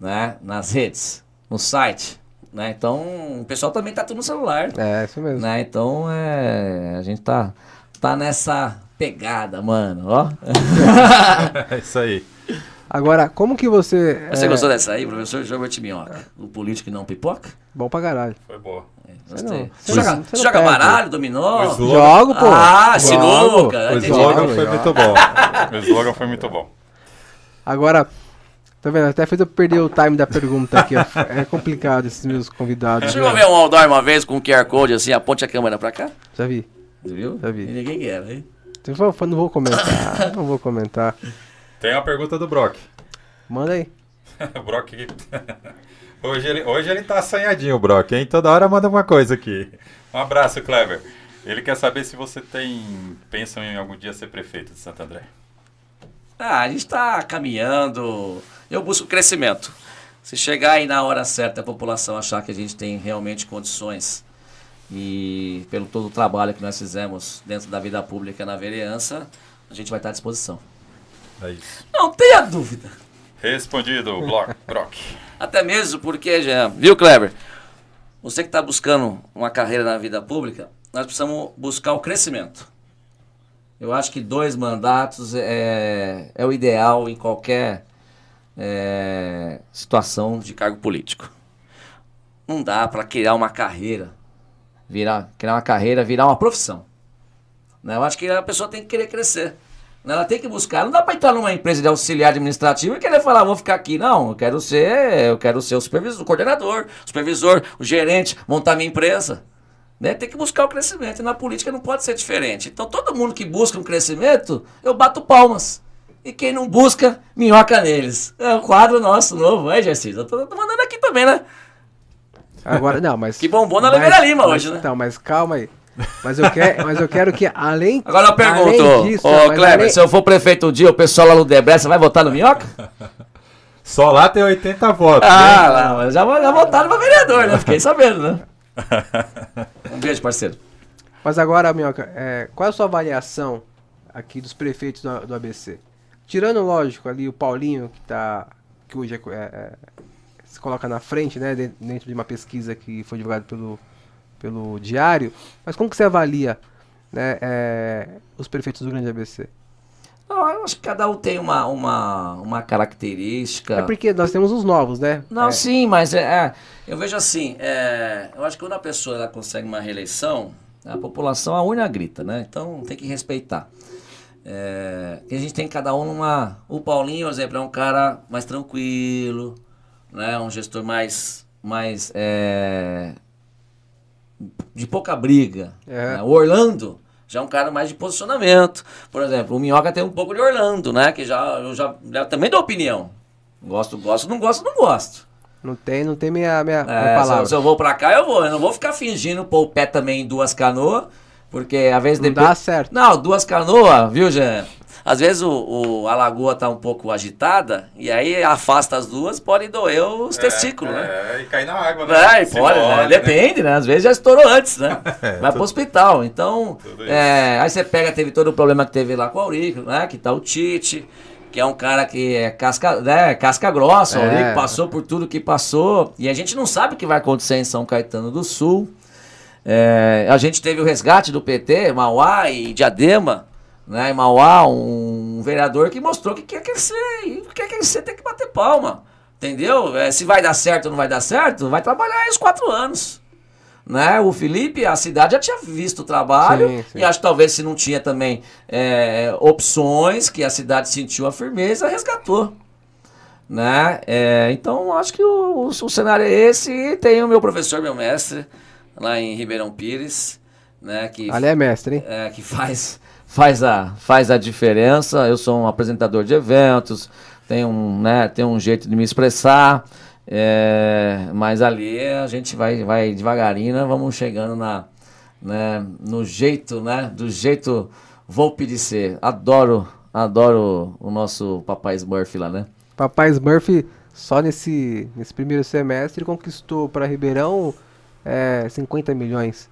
né? Nas redes, no site. Né? Então, o pessoal também tá tudo no celular. É, isso mesmo. Né? Então, é, a gente tá, tá nessa pegada, mano. Ó. É (laughs) isso aí. Agora, como que você. Você é, gostou dessa aí, professor Gilbert Minhoca? O político que não pipoca? Bom pra caralho. Foi boa. Gostei. não- Você, você joga, não- você joga baralho, dominó? Jogo, pô. Ah, sinuca. O slogan Jogo, foi muito bom. O slogan foi muito bom. Agora, tá vendo? Até fez eu perder o time da pergunta aqui. ó. É complicado esses meus convidados. Chegou a ver um outdoor uma vez com um QR Code assim, aponte a câmera pra cá? Já vi. Você viu? Já vi. E ninguém quer, hein? Eu vou- Não vou comentar. (laughs) Não vou comentar. Tem uma pergunta do Brock. Manda aí. o (laughs) Brock. (laughs) hoje, ele, hoje ele tá assanhadinho, o Brock, hein? Toda hora manda uma coisa aqui. Um abraço, Clever. Ele quer saber se você tem. Pensam em algum dia ser prefeito de Santo André. Ah, a gente tá caminhando. Eu busco crescimento. Se chegar aí na hora certa a população achar que a gente tem realmente condições e pelo todo o trabalho que nós fizemos dentro da vida pública na vereança, a gente vai estar à disposição. É isso. Não tenha dúvida. Respondido, Block, Brock. Até mesmo porque, Jean, viu, Kleber? Você que está buscando uma carreira na vida pública, nós precisamos buscar o crescimento. Eu acho que dois mandatos é, é o ideal em qualquer é, situação de cargo político. Não dá para criar uma carreira, virar, criar uma carreira, virar uma profissão. Né? Eu acho que a pessoa tem que querer crescer. né? Ela tem que buscar. Não dá para entrar numa empresa de auxiliar administrativo e querer falar, vou ficar aqui. Não, eu quero ser, eu quero ser o supervisor, o coordenador, o supervisor, o gerente, montar minha empresa. Né? Tem que buscar o crescimento. E na política não pode ser diferente. Então todo mundo que busca um crescimento, eu bato palmas. E quem não busca, minhoca neles. É o quadro nosso novo, é, Gercito? Eu tô, tô mandando aqui também, né? Agora, não, mas. Que bombom na Oliveira Lima mas- hoje, né? Então, mas calma aí. Mas eu quero, mas eu quero que além. Agora eu pergunto, disso, ô Kleber, além- se eu for prefeito um dia, o pessoal lá no Debreça vai votar no Minhoca? (laughs) Só lá tem 80 votos. Ah, hein? lá, mas já, já votaram pra vereador, né? Fiquei sabendo, né? (laughs) Um beijo, parceiro. Mas agora, Minhoca, é, qual é a sua avaliação aqui dos prefeitos do, do ABC? Tirando, lógico, ali o Paulinho, que tá. que hoje é, é, é, se coloca na frente, né? de- Dentro de uma pesquisa que foi divulgada pelo, pelo Diário. Mas como que você avalia né, é, os prefeitos do Grande ABC? Não, eu acho que cada um tem uma, uma, uma característica. É porque nós temos os novos, né? Não, É, sim, mas é, é, eu vejo assim, é, eu acho que quando a pessoa ela consegue uma reeleição, a população, a urna grita, né? Então tem que respeitar. É, e a gente tem cada um numa... O Paulinho, por exemplo, é um cara mais tranquilo, né? Um gestor mais... mais é, de pouca briga. É. né? O Orlando já é um cara mais de posicionamento. Por exemplo, o Minhoca tem um pouco de Orlando, né? Que já, eu já, já também dou opinião. Gosto, gosto, não gosto, não gosto. Não tem, não tem minha, minha, minha É, se, palavra. eu, se eu vou pra cá, eu vou. Eu não vou ficar fingindo pôr o pé também em duas canoas, porque às vezes Não depois- dá certo. Não, duas canoas, viu, Jean? Às vezes o, o- a lagoa tá um pouco agitada, e aí afasta as duas, pode doer os testículos, né? É, e cair na água, né? É, pode, né? molha, depende, né? Às vezes já estourou antes, né? (laughs) É, Vai pro hospital. Então, é, aí você pega, teve todo o problema que teve lá com o Aurico, né? Que tá o Tite, que é um cara que é casca, né? casca grossa. O É. Aurico passou por tudo que passou. E a gente não sabe o que vai acontecer em São Caetano do Sul. É, a gente teve o resgate do PT, Mauá e Diadema, né? Em Mauá, um vereador que mostrou que quer crescer. E quer crescer tem que bater palma. Entendeu? É, se vai dar certo ou não vai dar certo, vai trabalhar aí os quatro anos. Né? O Felipe, a cidade já tinha visto o trabalho Sim, sim. e acho que talvez se não tinha também é, opções que a cidade sentiu a firmeza, resgatou. Né? É, então acho que o, o- o cenário é esse e tem o meu professor, meu mestre, lá em Ribeirão Pires, né? Que Ali é mestre, hein? é, que faz, faz, a, faz a diferença. Eu sou um apresentador de eventos, tenho um, né, tenho um jeito de me expressar, é, mas ali a gente vai, vai devagarinho, né, vamos chegando na, né, no jeito, né, do jeito Volpe de ser. Adoro, adoro o nosso papai Smurf lá, né? Papai Smurf só nesse, nesse primeiro semestre conquistou para Ribeirão é, 50 milhões.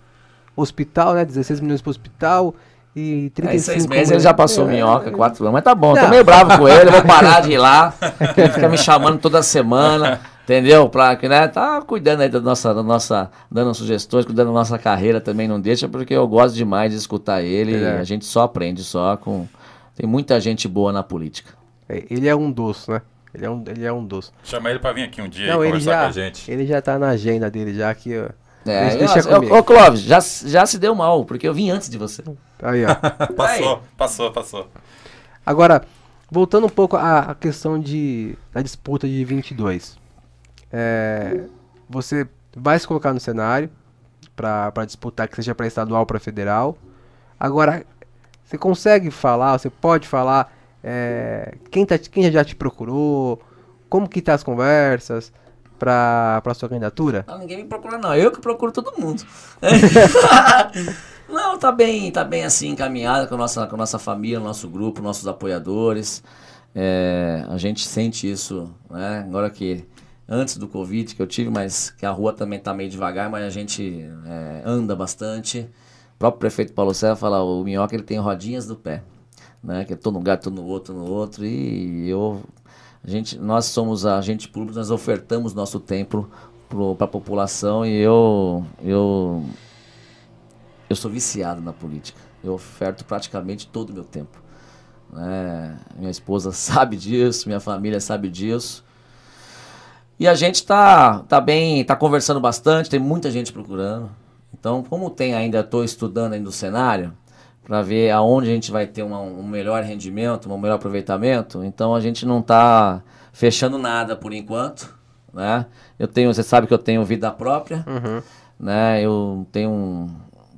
Hospital, né? 16 milhões para hospital e 35 É, em seis meses ele já passou É, minhoca, quatro anos. Mas tá bom, Não. tô meio bravo com ele, vou parar de ir lá. (laughs) Ele fica me chamando toda semana, entendeu? Pra que, né? Tá cuidando aí da nossa, da nossa, dando sugestões, cuidando da nossa carreira também, não deixa, porque eu gosto demais de escutar ele. É. A gente só aprende só com. Tem muita gente boa na política. É, ele é um doce, né? Ele é um, ele é um doce. Chama ele pra vir aqui um dia Não, e ele conversar já, com a gente. ele já tá na agenda dele já aqui, ó. É, Deixa- eu-. Ô, Clóvis, já, já se deu mal, porque eu vim antes de você. Aí, ó. (laughs) Passou, passou, passou. Agora, voltando um pouco à, à questão de, da disputa de 22. É, você vai se colocar no cenário para disputar, que seja para estadual ou para federal. Agora, você consegue falar, você pode falar é, quem, tá, quem já te procurou, como que tá as conversas para para sua candidatura? Não, ninguém me procura, não. Eu que procuro todo mundo. (laughs) não, tá bem, tá bem assim encaminhada com a nossa, com a nossa família, nosso grupo, nossos apoiadores. É, a gente sente isso, né? Agora que antes do Covid que eu tive, mas que a rua também tá meio devagar, mas a gente é, anda bastante. O próprio prefeito Paulo Serra fala, o Minhoca ele tem rodinhas do pé, né? Que eu tô num lugar, tô no outro, no outro, e eu a gente, nós somos agente público, nós ofertamos nosso tempo para a população e eu, eu, eu sou viciado na política. Eu oferto praticamente todo o meu tempo. né? Minha esposa (laughs) sabe disso, minha família sabe disso. E a gente tá, tá bem, tá conversando bastante, tem muita gente procurando. Então, como tem ainda, estou estudando ainda o cenário, para ver aonde a gente vai ter uma- um melhor rendimento, um melhor aproveitamento. Então a gente não está fechando nada por enquanto, né? Eu tenho, você sabe que eu tenho vida própria, né? Eu tenho, um,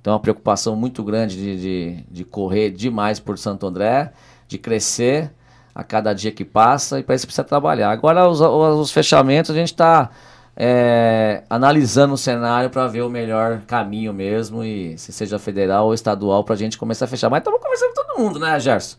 tenho uma preocupação muito grande de, de, de correr demais por Santo André, de crescer a cada dia que passa e para isso precisa trabalhar. Agora os, os fechamentos a gente está é, analisando o cenário para ver o melhor caminho mesmo e se seja federal ou estadual para a gente começar a fechar. Mas estamos conversando com todo mundo, né, Gerson?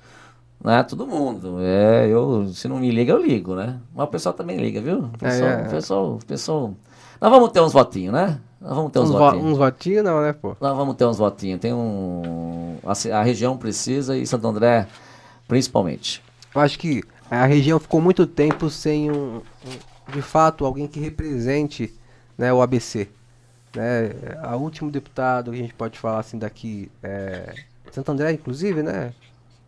Né? Todo mundo. É, eu, se não me liga, eu ligo, né? Mas o pessoal também liga, viu? O pessoal, É, é. o pessoal, pessoal... Nós vamos ter uns votinhos, né? Nós vamos ter uns, Uns, vo votinhos. uns votinhos não, né, pô? Nós vamos ter uns votinhos. Tem um... A, a região precisa e Santo André principalmente. Eu acho que a região ficou muito tempo sem um- de fato, alguém que represente né, o ABC. Né? A último deputado que a gente pode falar assim daqui é Santo André, inclusive, né?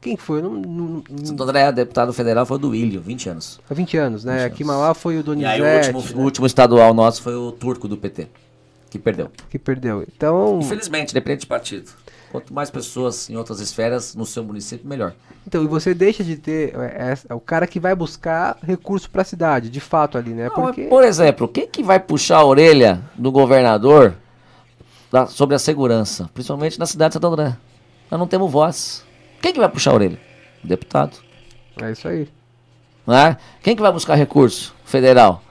Quem foi? Não, não, não, Santo André, deputado federal, foi o do Willio, 20 anos. há 20 anos, né? 20 Aqui. Mauá foi o E Donizete, aí o último, né, o último estadual nosso foi o turco do PT, que perdeu. que perdeu. Então, Infelizmente, depende de partido. Quanto mais pessoas em outras esferas no seu município, melhor. então e você deixa de ter é, é, é o cara que vai buscar recurso para a cidade, de fato ali, né? Não, Porque Por exemplo, quem que vai puxar a orelha do governador da- sobre a segurança, principalmente na cidade de Santo André? Nós não temos voz. Quem que vai puxar a orelha? O deputado. é isso aí. né? Quem que vai buscar recurso federal?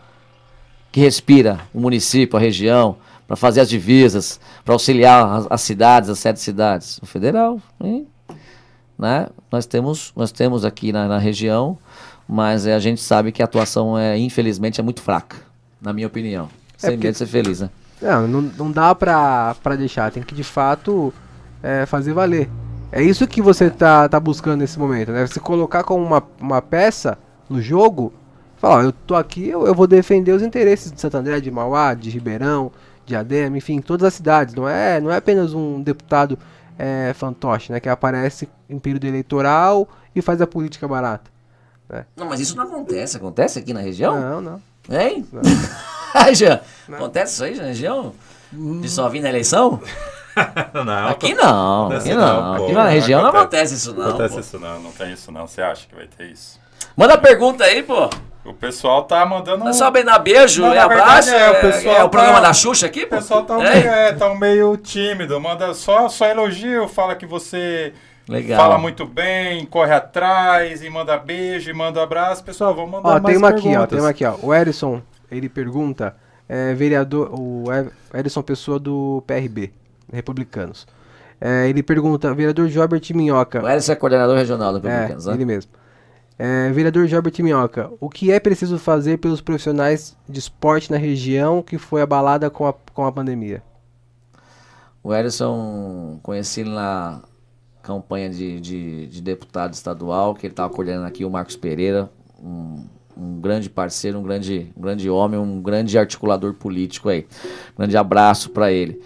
Que respira o município, a região, para fazer as divisas, para auxiliar as, as cidades, as sete cidades? O federal, hein? né? Nós temos, nós temos aqui na, na região, mas é, a gente sabe que a atuação é, infelizmente, é muito fraca, na minha opinião. Sem porque- medo de ser feliz, né? Não, não, não dá pra, pra deixar, tem que de fato é, fazer valer. É isso que você tá, tá buscando nesse momento, né? Você colocar como uma, uma peça no jogo, falar, ó, eu tô aqui, eu, eu vou defender os interesses de Santo André, de Mauá, de Ribeirão, de Adema, enfim, todas as cidades. Não é, não é apenas um deputado é, fantoche, né? Que aparece em período eleitoral e faz a política barata. Não, mas isso não acontece. Acontece aqui na região? Não, não. Hein? (laughs) Ai, Jean, acontece isso aí na região? De só vir na eleição? (laughs) Não, Aqui não, aqui não, não. pô. Aqui na região não Acontece. acontece isso não. acontece pô. isso não, não tem isso não. Você acha que vai ter isso? Manda pergunta aí, pô. O pessoal tá mandando Não é um... só bem dar beijo Não, e na abraço. verdade, é, o pessoal é o programa tá- da Xuxa aqui, O pessoal tá, É? meio, é, tá meio tímido, manda só, só elogio, fala que você Legal. fala muito bem, corre atrás, e manda beijo, e manda abraço. Pessoal, vamos mandar Ó, mais tem uma aqui, ó, perguntas. tem uma aqui, ó. O Erison, ele pergunta, é, vereador, o Erison Pessoa do PRB, Republicanos. É, ele pergunta, vereador Jorbert Minhoca. O Edson é coordenador regional do É, Republicanos, né? ele mesmo. É, vereador Jorbert Minhoca, o que é preciso fazer pelos profissionais de esporte na região que foi abalada com a, com a pandemia? O Erison, conheci na campanha de, de, de deputado estadual, que ele estava coordenando aqui, o Marcos Pereira, um, um grande parceiro, um grande, um grande homem, um grande articulador político aí. grande abraço para ele.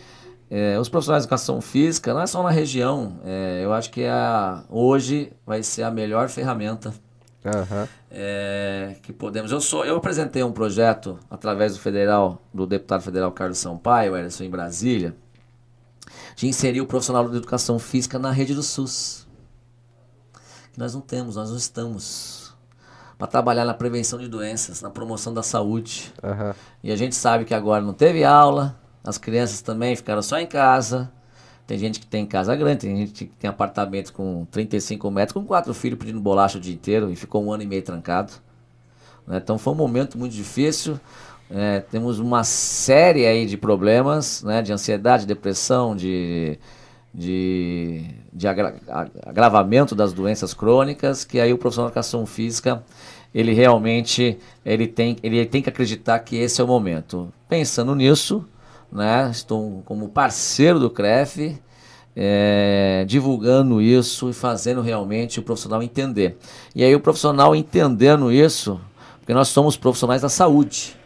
É, os profissionais de educação física, não é só na região, é, eu acho que é a, hoje vai ser a melhor ferramenta Aham. é, que podemos. Eu sou, eu apresentei um projeto através do federal, do deputado federal Carlos Sampaio, Ederson em Brasília, de inserir o profissional de educação física na rede do SUS. Que nós não temos, nós não estamos. Para trabalhar na prevenção de doenças, na promoção da saúde. Aham. E a gente sabe que agora não teve aula, as crianças também ficaram só em casa. Tem gente que tem casa grande, tem gente que tem apartamento com 35 metros, com quatro filhos pedindo bolacha o dia inteiro e ficou um ano e meio trancado. né? Então foi um momento muito difícil. É, temos uma série aí de problemas, né, de ansiedade, depressão, de, de, de agra- agravamento das doenças crônicas, que aí o profissional de educação física ele realmente ele tem, ele tem que acreditar que esse é o momento. Pensando nisso, né, estou como parceiro do CREF, é, divulgando isso e fazendo realmente o profissional entender. E aí o profissional entendendo isso, porque nós somos profissionais da saúde.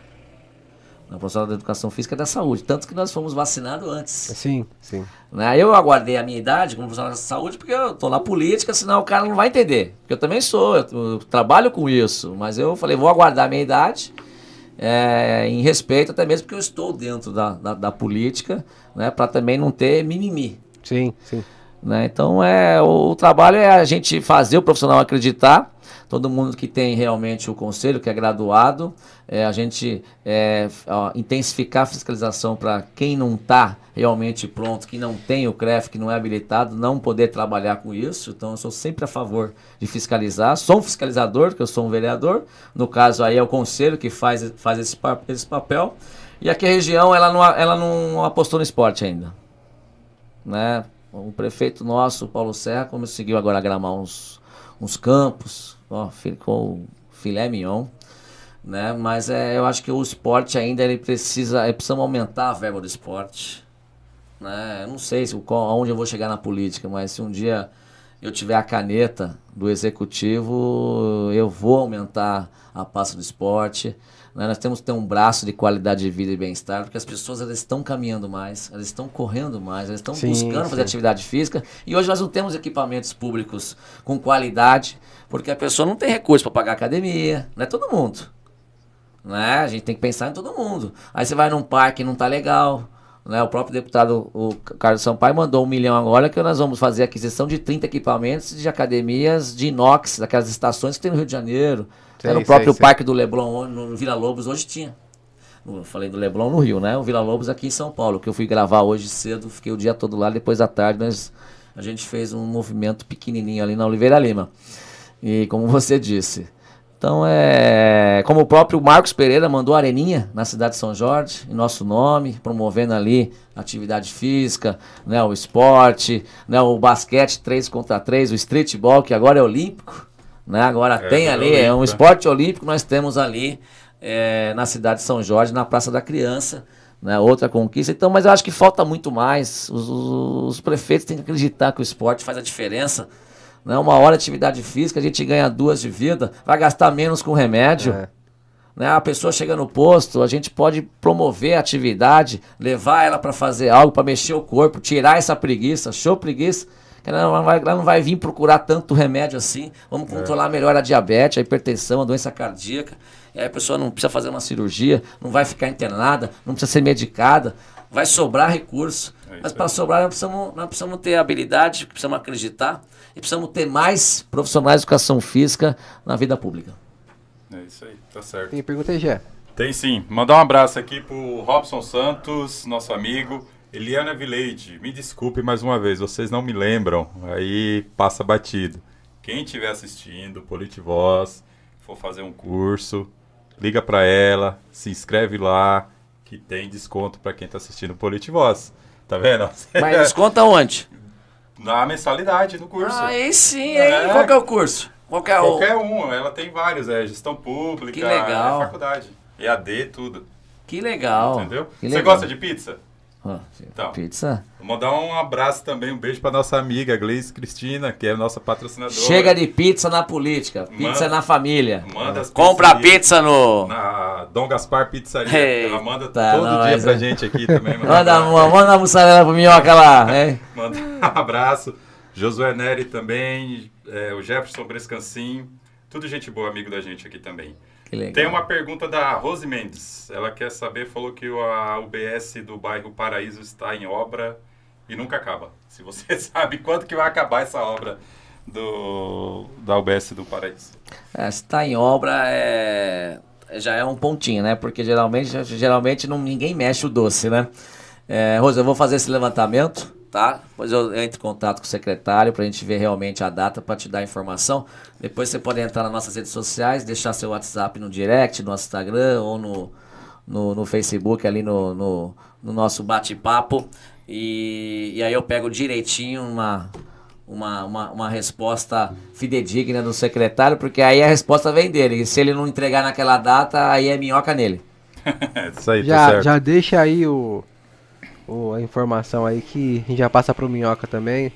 O profissional da educação física é da saúde, tanto que nós fomos vacinados antes. Sim, sim. Né? Eu aguardei a minha idade como profissional da saúde porque eu tô na política, senão o cara não vai entender. Porque eu também sou, eu, eu trabalho com isso, mas eu falei, vou aguardar a minha idade, é, em respeito até mesmo porque eu estou dentro da, da, da política, né, para também não ter mimimi. Sim, sim. Né? Então é o, o trabalho é a gente fazer o profissional acreditar. Todo mundo que tem realmente o conselho, que é graduado, é, a gente é, ó, intensificar a fiscalização para quem não está realmente pronto, que não tem o CREF, que não é habilitado, não poder trabalhar com isso. Então eu sou sempre a favor de fiscalizar. Sou um fiscalizador, que eu sou um vereador. No caso aí é o conselho que faz, faz esse, esse papel. E aqui a região ela não, ela não apostou no esporte ainda né? O prefeito nosso, Paulo Serra, conseguiu agora gramar uns, uns campos, ó, ficou filé mignon, né? Mas é, eu acho que o esporte ainda ele precisa, ele precisa aumentar a verba do esporte, né? Eu não sei se, qual- aonde eu vou chegar na política, mas se um dia eu tiver a caneta do executivo, eu vou aumentar a pasta do esporte. Né? Nós temos que ter um braço de qualidade de vida e bem-estar, porque as pessoas elas estão caminhando mais, elas estão correndo mais, elas estão Sim, buscando fazer sim. atividade física. E hoje nós não temos equipamentos públicos com qualidade, porque a pessoa não tem recurso para pagar academia, não é todo mundo. Né? A gente tem que pensar em todo mundo. Aí você vai num parque e não tá legal. Né? O próprio deputado o Carlos Sampaio mandou um milhão agora que nós vamos fazer aquisição de 30 equipamentos de academias de inox, daquelas estações que tem no Rio de Janeiro. Sei, Era o próprio sei. Parque do Leblon, no Vila Lobos, hoje tinha. Eu falei do Leblon no Rio, né? O Vila Lobos aqui em São Paulo, que eu fui gravar hoje cedo, fiquei o dia todo lá, depois da tarde nós, a gente fez um movimento pequenininho ali na Oliveira Lima. E como você disse. Então é. Como o próprio Marcos Pereira mandou a areninha na cidade de São Jorge, em nosso nome, promovendo ali atividade física, né, o esporte, né, o basquete 3 contra 3, o streetball, que agora é olímpico. Né, agora É, tem ali, é um esporte olímpico, nós temos ali é, na cidade de São Jorge, na Praça da Criança. Né, outra conquista. Então, mas eu acho que falta muito mais. Os, os- os prefeitos têm que acreditar que o esporte faz a diferença. Né? Uma hora de atividade física, a gente ganha duas de vida, vai gastar menos com remédio. É. Né? A pessoa chega no posto, a gente pode promover a atividade, levar ela para fazer algo, para mexer o corpo, tirar essa preguiça, show preguiça. Ela não, vai, ela não vai vir procurar tanto remédio assim. Vamos controlar melhor a diabetes, a hipertensão, a doença cardíaca. E aí a pessoa não precisa fazer uma cirurgia, não vai ficar internada, não precisa ser medicada. Vai sobrar recurso. É Mas para sobrar, nós precisamos, nós precisamos ter habilidade, precisamos acreditar e precisamos ter mais profissionais de educação física na vida pública. É isso aí, tá certo. Tem pergunta aí, Gé? Tem sim. Mandar um abraço aqui pro Robson Santos, nosso amigo. Eliana Vileide, me desculpe mais uma vez, vocês não me lembram, aí passa batido. Quem estiver assistindo, Politivoz, for fazer um curso, liga pra ela, se inscreve lá, que tem desconto pra quem tá assistindo Politivoz. Tá vendo? (laughs) Mas desconta onde? Na mensalidade no curso. Aí sim, É. aí qual que é o curso? Qualquer, Qualquer um, ela tem vários, é gestão pública, Que legal. é faculdade, EAD, tudo. Que legal. Entendeu? Que Você legal. gosta de pizza? Então. Pizza? Vou mandar um abraço também, um beijo pra nossa amiga Gleice Cristina, que é nossa patrocinadora. Chega de pizza na política, pizza Manda- na família. Manda as Compra pizza no. Na Dom Gaspar Pizzaria. Eita, ela manda todo dia nós, pra é. gente aqui também. Manda, um uma- manda uma mussarela pro minhoca lá? (laughs) Manda um abraço. Josué Neri também, é, o Jefferson Brescancin, tudo gente boa, amigo da gente aqui também. Tem uma pergunta da Rose Mendes. Ela quer saber, falou que o- a UBS do bairro Paraíso está em obra e nunca acaba. Se você (laughs) sabe quando que vai acabar essa obra do, da UBS do Paraíso. É, se tá em obra, é... já é um pontinho, né? Porque geralmente, geralmente não, ninguém mexe o doce, né? É, Rosa, eu vou fazer esse levantamento, tá? Depois eu entro em contato com o secretário pra gente ver realmente a data pra te dar a informação. Depois você pode entrar nas nossas redes sociais, deixar seu WhatsApp no direct, no nosso Instagram ou no, no, no Facebook ali no, no, no nosso bate-papo. E, e aí eu pego direitinho uma, uma, uma, uma resposta fidedigna do secretário, porque aí a resposta vem dele. E se ele não entregar naquela data, aí é minhoca nele. (laughs) É isso aí, tá Já, certo. já deixa aí o, o- a informação aí que a gente já passa pro Minhoca também,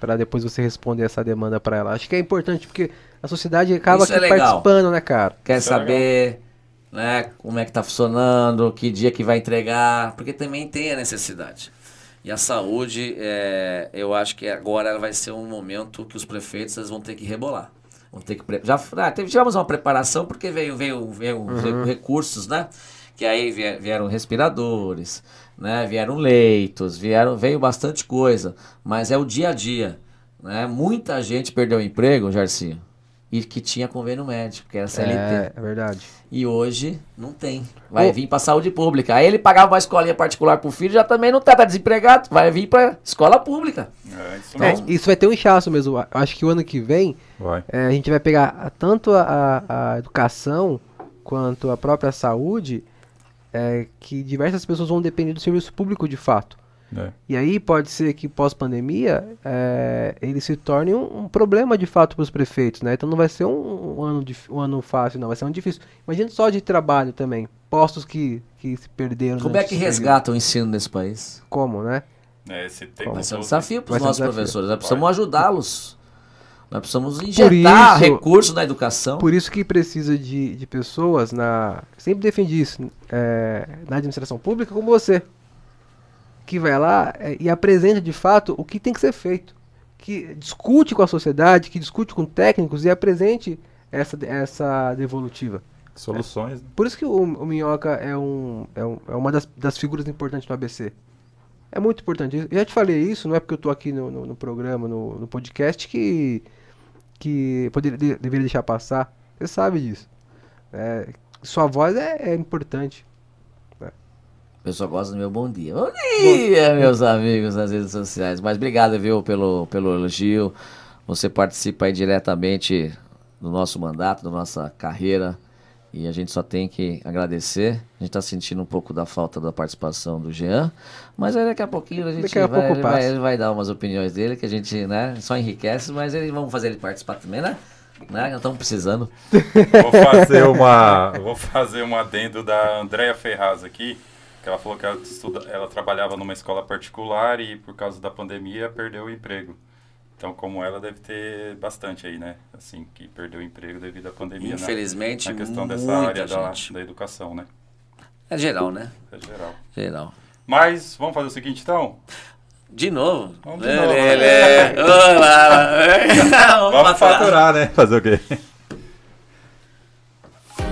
pra depois você responder essa demanda pra ela. Acho que é importante porque a sociedade acaba é participando, né, cara? Quer Isso é saber né, como é que tá funcionando, que dia que vai entregar, porque também tem a necessidade. E a saúde, é, eu acho que agora ela vai ser um momento que os prefeitos eles vão ter que rebolar. Vão ter que já ah, teve- tivemos uma preparação porque veio veio, veio os re- recursos, né? Que aí vie- vieram respiradores, né? Vieram leitos, vieram veio bastante coisa, mas é o dia a dia, né? Muita gente perdeu o emprego, Jarcinho, e que tinha convênio médico, que era CLT. É, é verdade. E hoje não tem. Vai Ô. vir pra saúde pública. Aí ele pagava uma escolinha particular pro filho, já também não tá, tá desempregado. Vai vir pra escola pública. É isso É, mesmo. isso vai ter um inchaço mesmo. Acho que o ano que vem é, a gente vai pegar tanto a, a- a educação quanto a própria saúde, é, que diversas pessoas vão depender do serviço público de fato. É. E aí pode ser que pós-pandemia é, ele se torne um, um problema de fato para os prefeitos, né? Então não vai ser um, um ano um ano fácil, não, vai ser um ano difícil. Imagina só de trabalho também, postos que, que se perderam. Como é que esse período. resgata o ensino nesse país? Como, né? É, esse tempo Vai ser um desafio para os um nossos desafio. professores. Nós precisamos ajudá-los. Nós precisamos injetar isso- recursos na educação. Por isso que precisa de, de pessoas na. Sempre defendi isso, é, na administração pública como você. Que vai lá é, e apresenta de fato o que tem que ser feito. Que discute com a sociedade, que discute com técnicos e apresente essa, essa devolutiva. Soluções, né? Por isso que o, o Minhoca é, um, é, um- é uma das, das figuras importantes no ABC. É muito importante. Eu já te falei isso, não é porque eu tô aqui no, no, no programa, no, no podcast, que, que poderia, de- deveria deixar passar. Você sabe disso. É, sua voz é, é importante. O pessoal gosta do meu bom dia. Bom dia, meus amigos nas redes sociais. Mas obrigado, viu, pelo, pelo elogio. Você participa aí diretamente do nosso mandato, da nossa carreira. E a gente só tem que agradecer. A gente está sentindo um pouco da falta da participação do Jean. Mas aí daqui a pouquinho a gente a vai, ele vai, ele vai dar umas opiniões dele que a gente né, só enriquece. Mas ele, vamos fazer ele participar também, né? né? Nós estamos precisando. Vou fazer uma, vou fazer um adendo da Andrea Ferraz aqui, que ela falou que ela, estuda, ela trabalhava numa escola particular e por causa da pandemia perdeu o emprego. Então, como ela deve ter bastante aí, né? Assim, que perdeu o emprego devido à pandemia, né? Infelizmente, Na questão dessa área da, da educação, né? É geral, né? É geral. Geral. Mas, vamos fazer o seguinte, então? De novo? Vamos de Lê, novo. lê, lê. Olá. Vamos faturar, né? Fazer o quê?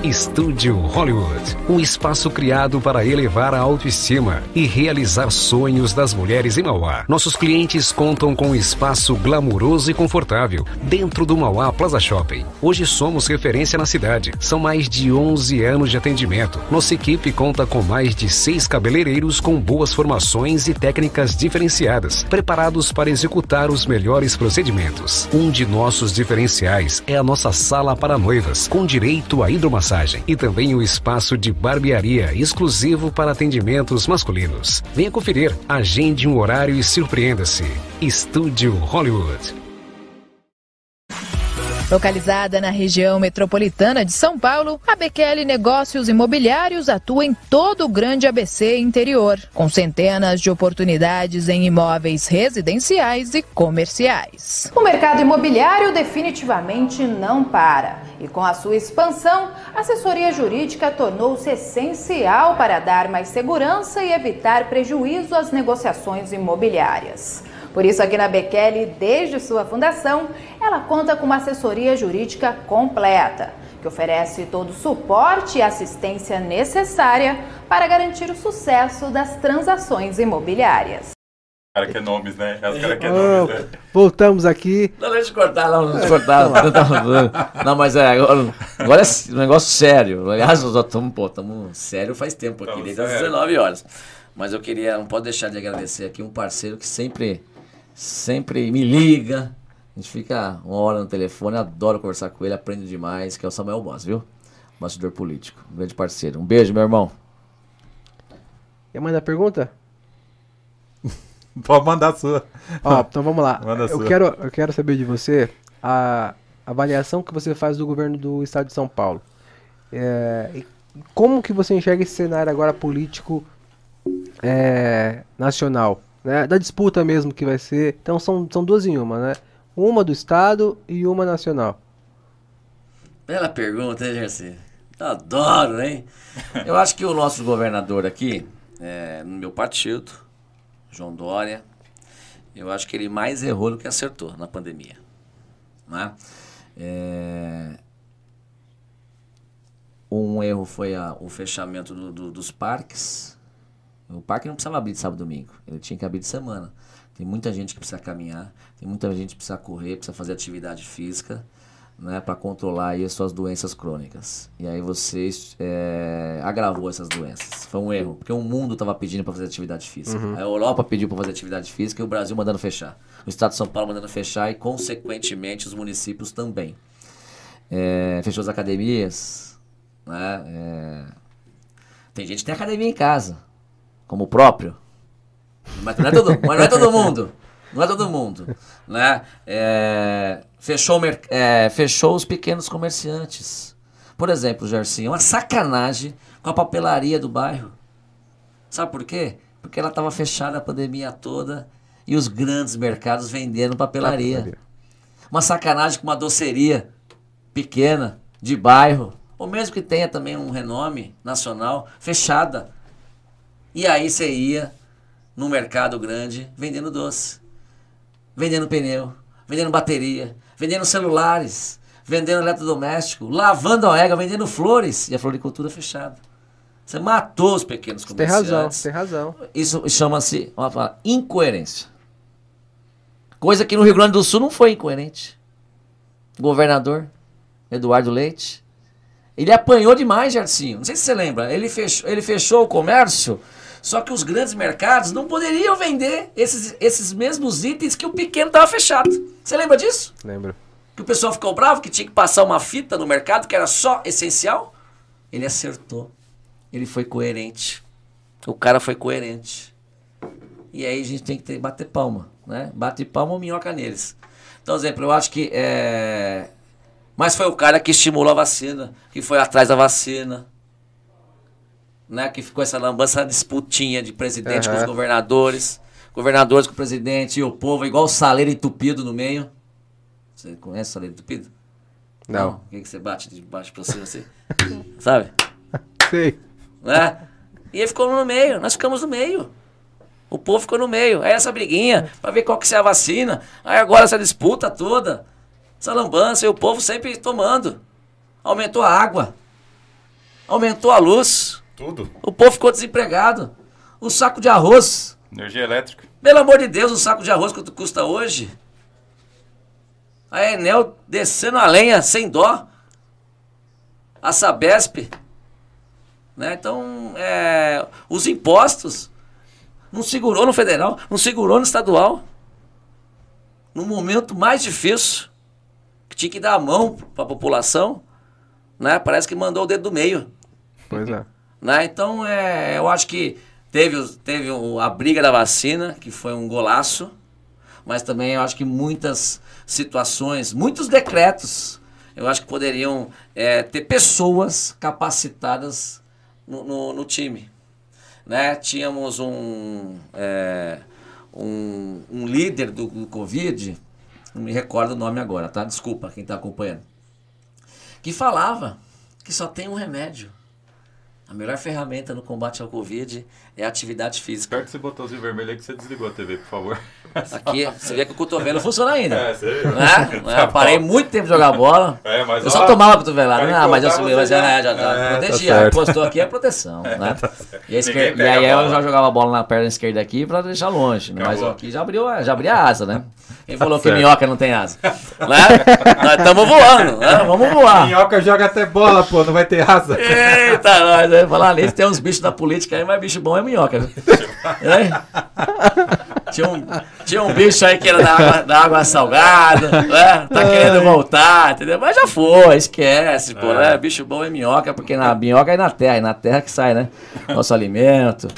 Estúdio Hollywood, um espaço criado para elevar a autoestima e realizar sonhos das mulheres em Mauá. Nossos clientes contam com um espaço glamuroso e confortável dentro do Mauá Plaza Shopping. Hoje somos referência na cidade. São mais de 11 anos de atendimento. Nossa equipe conta com mais de seis cabeleireiros com boas formações e técnicas diferenciadas, preparados para executar os melhores procedimentos. Um de nossos diferenciais é a nossa sala para noivas, com direito à hidromassagem e também o espaço de barbearia exclusivo para atendimentos masculinos. Venha conferir, agende um horário e surpreenda-se. Estúdio Hollywood. Localizada na região metropolitana de São Paulo, a Bekele Negócios Imobiliários atua em todo o grande ABC interior, com centenas de oportunidades em imóveis residenciais e comerciais. O mercado imobiliário definitivamente não para. E com a sua expansão, a assessoria jurídica tornou-se essencial para dar mais segurança e evitar prejuízo às negociações imobiliárias. Por isso, aqui na Bekele, desde sua fundação, ela conta com uma assessoria jurídica completa, que oferece todo o suporte e assistência necessária para garantir o sucesso das transações imobiliárias. Cara que é nomes, né? É os cara que é Oh, nomes, né? voltamos aqui. Não, deixa eu cortar, não, deixa eu cortar. não, mas é, agora, agora é um negócio sério. Aliás, nós estamos, pô, estamos sério faz tempo aqui, desde as sério. 19 horas. Mas eu queria, não pode deixar de agradecer aqui um parceiro que sempre, sempre me liga. A gente fica uma hora no telefone, adoro conversar com ele, aprendo demais, que é o Samuel Boss, viu? Bastidor político, um grande parceiro. Um beijo, meu irmão. Quer mandar pergunta? (laughs) Pode mandar a sua. Ó, então vamos lá. (laughs) Manda eu sua. quero, eu quero saber de você a avaliação que você faz do governo do estado de São Paulo. É, e como que você enxerga esse cenário agora político é, nacional? Né? Da disputa mesmo que vai ser. Então são, são duas em uma, né? Uma do estado e uma nacional. Bela pergunta, hein, Gersi? Eu adoro, hein? (laughs) Eu acho que o nosso governador aqui, é, no meu partido, João Dória, eu acho que ele mais errou do que acertou na pandemia. Né? É, um erro foi a- o fechamento do- do- dos parques. O parque não precisava abrir de sábado e domingo, ele tinha que abrir de semana. Tem muita gente que precisa caminhar, tem muita gente que precisa correr, precisa fazer atividade física, né, para controlar aí as suas doenças crônicas. E aí você é, agravou essas doenças. Foi um erro, porque o mundo estava pedindo para fazer atividade física. A Europa pediu para fazer atividade física e o Brasil mandando fechar. O Estado de São Paulo mandando fechar e, consequentemente, os municípios também. É, fechou as academias, né? é, tem gente que tem academia em casa, como o próprio. Mas não é todo, mas não é todo mundo. Não é todo mundo. (laughs) Né? É, fechou, é, fechou os pequenos comerciantes. Por exemplo, Gersinho, é uma sacanagem com a papelaria do bairro. Sabe por quê? Porque ela estava fechada a pandemia toda e os grandes mercados vendendo papelaria. Papelaria. Uma sacanagem com uma doceria pequena, de bairro, ou mesmo que tenha também um renome nacional, fechada. E aí você ia no mercado grande vendendo doce, vendendo pneu, vendendo bateria, vendendo celulares, vendendo eletrodoméstico, lavando a égua, vendendo flores e a floricultura fechada. Você matou os pequenos Tem comerciantes. razão, tem razão. Isso chama-se uma incoerência. Coisa que no Rio Grande do Sul não foi incoerente. O governador, Eduardo Leite, ele apanhou demais, Jarcinho. Não sei se você lembra. Ele fechou, ele fechou o comércio, só que os grandes mercados não poderiam vender esses, esses mesmos itens que o pequeno estava fechado. Você lembra disso? Lembro. Que o pessoal ficou bravo, que tinha que passar uma fita no mercado que era só essencial? Ele acertou. Ele foi coerente. O cara foi coerente. E aí a gente tem que ter, bater palma, né? Bate palma ou minhoca neles. Então, exemplo, eu acho que é... Mas foi o cara que estimulou a vacina, que foi atrás da vacina. Né? Que ficou essa lambança, essa disputinha de presidente com os governadores. Governadores com o presidente e o povo, igual o saleiro entupido no meio. Você conhece o saleiro entupido? Não. O que, que você bate de baixo pra cima assim? (laughs) Sabe? Sei. né? E ele ficou no meio, nós ficamos no meio. O povo ficou no meio. Aí essa briguinha, pra ver qual que é a vacina. Aí agora essa disputa toda. Essa lambança, e o povo sempre tomando. Aumentou a água. Aumentou a luz. Tudo. O povo ficou desempregado. O saco de arroz. Energia elétrica. Pelo amor de Deus, o saco de arroz quanto custa hoje? A Enel descendo a lenha sem dó. A Sabesp. Né? Então, é, os impostos não segurou no federal, não segurou no estadual. No momento mais difícil, que tinha que dar a mão para a população, né? parece que mandou o dedo do meio. Pois é. Né? Então, é, eu acho que teve, teve a briga da vacina, que foi um golaço, mas também eu acho que muitas situações, muitos decretos eu acho que poderiam é, ter pessoas capacitadas no, no, no time. Né? Tínhamos um, é, um, um, líder do, do Covid, não me recordo o nome agora, tá? Desculpa quem está acompanhando. Que falava que só tem um remédio. A melhor ferramenta no combate ao Covid é a atividade física. Aperta esse botãozinho vermelho aí que você desligou a TV, por favor. Aqui, você vê que o cotovelo funciona ainda. É, você. Né? Tá parei muito tempo de jogar bola. É, mas eu ó, só tomava cotovelada. Não, mas eu subi, mas já, já, já tá, é, protegia. Tá Postou aqui é proteção. É, né? (laughs) Tá e, esquerda, e, aí eu já jogava a bola na perna esquerda aqui pra deixar longe. Né? Mas aqui já abriu, já abriu a asa, né? Quem falou tá que minhoca não tem asa? né? Nós estamos voando, né? (laughs) Vamos voar. Minhoca joga até bola, pô, não vai ter asa. Eita, nós, né? Falar nisso, tem uns bichos da política aí, mas bicho bom é minhoca. é? (laughs) Tinha um, tinha um bicho aí que era da água, da água salgada, né? Tá querendo voltar, entendeu? Mas já foi, esquece, pô, né? Bicho bom é minhoca, porque na minhoca é na terra, é na terra que sai, né? Nosso alimento.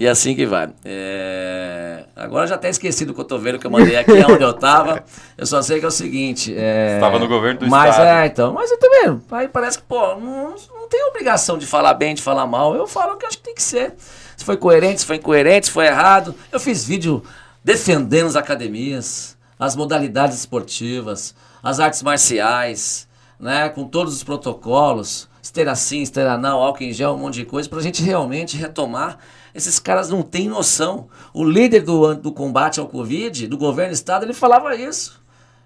E assim que vai. É... Agora já até esqueci do cotovelo que eu mandei aqui, (laughs) onde eu tava. Eu só sei que é o seguinte. É... Estava no governo do mas, Estado. É, então. Mas eu também. Aí parece que, pô, não, não tem obrigação de falar bem, de falar mal. Eu falo o que acho que tem que ser. Se foi coerente, se foi incoerente, se foi errado. Eu fiz vídeo defendendo as academias, as modalidades esportivas, as artes marciais, né? Com todos os protocolos. Esteira sim, esteira não, álcool em gel, um monte de coisa, pra gente realmente retomar esses caras não têm noção. O líder do, do combate ao Covid, do governo do estado, ele falava isso.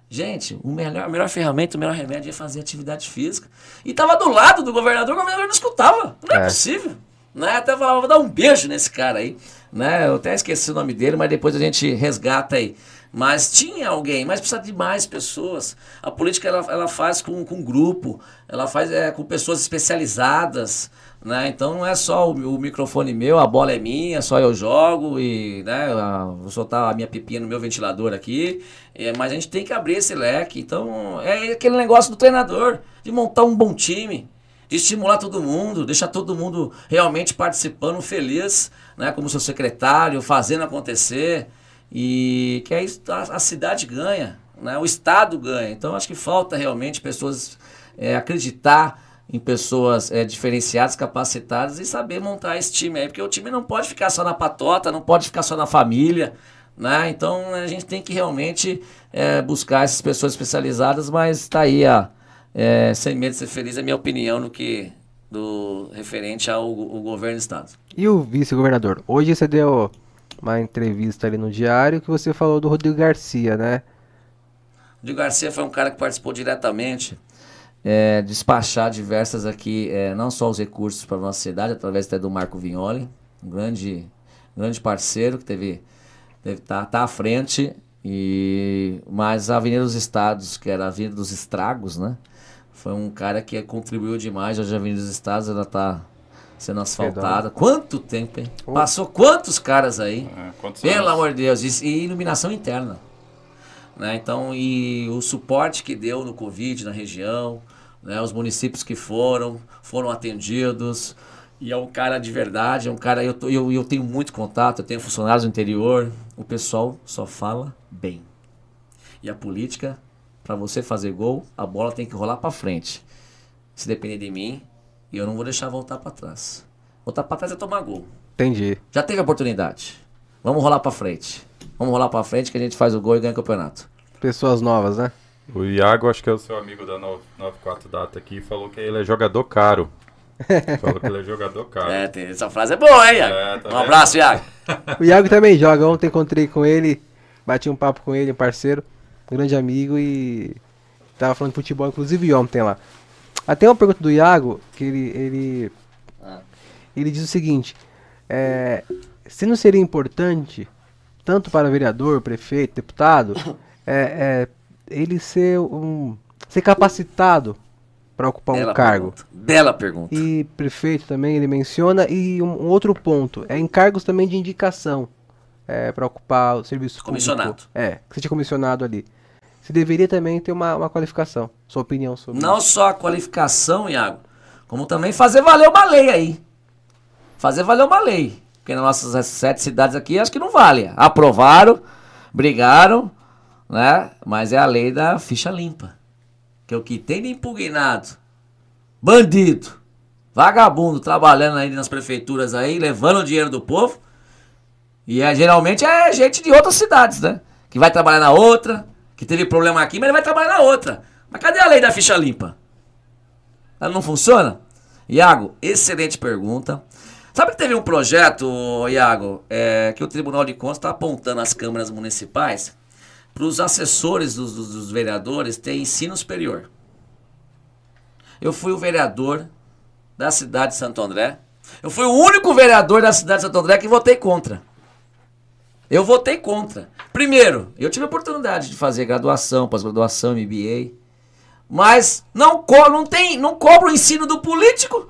Gente, o melhor, a melhor ferramenta, o melhor remédio é fazer atividade física. E estava do lado do governador, o governador não escutava. Não é, é. possível. Né? Até falava, vou dar um beijo nesse cara aí. Né? Eu até esqueci o nome dele, mas depois a gente resgata aí. Mas tinha alguém, mas precisa de mais pessoas. A política ela, ela faz com, com grupo, ela faz é, com pessoas especializadas. Né? Então não é só o, o, microfone meu, a bola é minha, só eu jogo e né, vou soltar a minha pipinha no meu ventilador aqui. É, mas a gente tem que abrir esse leque. Então é aquele negócio do treinador, de montar um bom time, de estimular todo mundo, deixar todo mundo realmente participando, feliz, né, como seu secretário, fazendo acontecer. E que aí a, a cidade ganha, né, o Estado ganha. Então acho que falta realmente pessoas é, acreditar em pessoas é, diferenciadas, capacitadas e saber montar esse time aí, porque o time não pode ficar só na patota, não pode ficar só na família, né? Então a gente tem que realmente é, buscar essas pessoas especializadas, mas está aí a é, sem medo de ser feliz, é minha opinião no que do referente ao, ao governo do estado. E o vice-governador? Hoje você deu uma entrevista ali no diário que você falou do Rodrigo Garcia, né? Rodrigo Garcia foi um cara que participou diretamente é, despachar diversas aqui, é, não só os recursos para a nossa cidade, através até do Marco Vignoli, um grande, grande parceiro que teve, tá, tá à frente, e mas a Avenida dos Estados, que era a Avenida dos Estragos, né? Foi um cara que contribuiu demais. Hoje a Avenida dos Estados ela tá sendo asfaltada. Quanto tempo, hein? Passou quantos caras aí? É, Pelo anos? amor de Deus. E, e iluminação interna. Né? Então, e o suporte que deu no Covid na região, né? Os municípios que foram, foram atendidos. E é um cara de verdade, é um cara. Eu, tô, eu, eu tenho muito contato, eu tenho funcionários no interior. O pessoal só fala bem. E a política, para você fazer gol, a bola tem que rolar para frente. Se depender de mim, eu não vou deixar voltar para trás. Voltar para trás é tomar gol. Entendi. Já teve a oportunidade. Vamos rolar para frente. Vamos rolar para frente que a gente faz o gol e ganha o campeonato. Pessoas novas, né? O Iago, acho que é o seu amigo da 94 Data aqui, falou que ele é jogador caro. (laughs) falou que ele é jogador caro. É, tem, essa frase é boa, hein, Iago? É, tá um abraço, Iago. (laughs) o Iago também joga. Ontem encontrei com ele, bati um papo com ele, um parceiro, um grande amigo e tava falando de futebol, inclusive ontem lá. Até uma pergunta do Iago, que ele, ele, ah. ele diz o seguinte, é, se não seria importante, tanto para vereador, prefeito, deputado, (coughs) é, é ele ser um ser capacitado para ocupar Bela um cargo. Pergunta. Bela pergunta. E prefeito também ele menciona e um, um outro ponto é encargos também de indicação é, para ocupar o serviço comissionado. Público. É, que seja comissionado ali. Você deveria também ter uma, uma qualificação. Sua opinião sobre Não isso. só a qualificação, Iago, como também fazer valer uma lei aí. Fazer valer uma lei. Porque nas nossas sete cidades aqui, acho que não vale. Aprovaram, brigaram, né? Mas é a lei da ficha limpa. que é o que tem de impugnado, bandido, vagabundo trabalhando aí nas prefeituras aí, levando o dinheiro do povo. E é, geralmente é gente de outras cidades, né? Que vai trabalhar na outra, que teve problema aqui, mas ele vai trabalhar na outra. Mas cadê a lei da ficha limpa? Ela não funciona? Iago, excelente pergunta. Sabe que teve um projeto, Iago, é, que o Tribunal de Contas está apontando às câmaras municipais para os assessores dos, dos, dos vereadores ter ensino superior. Eu fui o vereador da cidade de Santo André. Eu fui o único vereador da cidade de Santo André que votei contra. Eu votei contra. Primeiro, eu tive a oportunidade de fazer graduação, pós-graduação, MBA. Mas não, co não, tem, não cobra o ensino do político.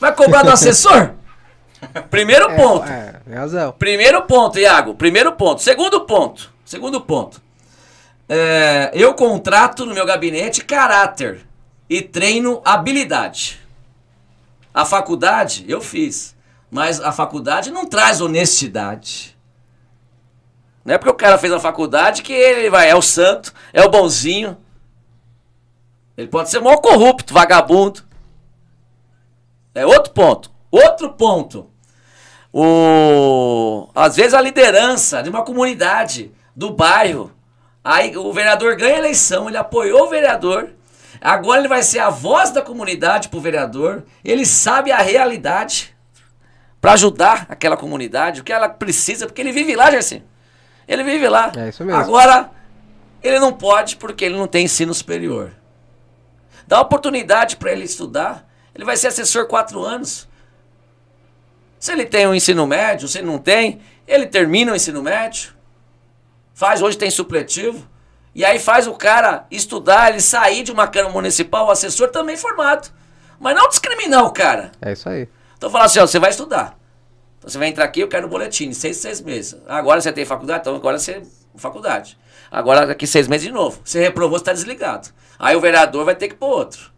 Vai cobrar do assessor? (laughs) Primeiro ponto. É, é, razão. Primeiro ponto, Iago. Primeiro ponto. Segundo ponto. Segundo ponto. É, eu contrato no meu gabinete caráter e treino habilidade. A faculdade eu fiz, mas a faculdade não traz honestidade. Não é porque o cara fez a faculdade que ele vai, é o santo, é o bonzinho. Ele pode ser maior corrupto, vagabundo. É outro ponto. Outro ponto. O, às vezes a liderança de uma comunidade, do bairro, aí o vereador ganha a eleição, ele apoiou o vereador, agora ele vai ser a voz da comunidade para o vereador, ele sabe a realidade para ajudar aquela comunidade, o que ela precisa, porque ele vive lá, Gerson. Ele vive lá. É isso mesmo. Agora, ele não pode porque ele não tem ensino superior. Dá oportunidade para ele estudar. Ele vai ser assessor quatro anos. Se ele tem um ensino médio, se ele não tem, ele termina o ensino médio. Faz, hoje tem supletivo. E aí faz o cara estudar, ele sair de uma Câmara Municipal, o assessor também formado. Mas não discriminar o cara. É isso aí. Então fala assim, ó, você vai estudar. Você vai entrar aqui, eu quero o boletim, seis, seis meses. Agora você tem faculdade, então agora você faculdade. Agora daqui seis meses de novo. Você reprovou, você está desligado. Aí o vereador vai ter que pôr outro.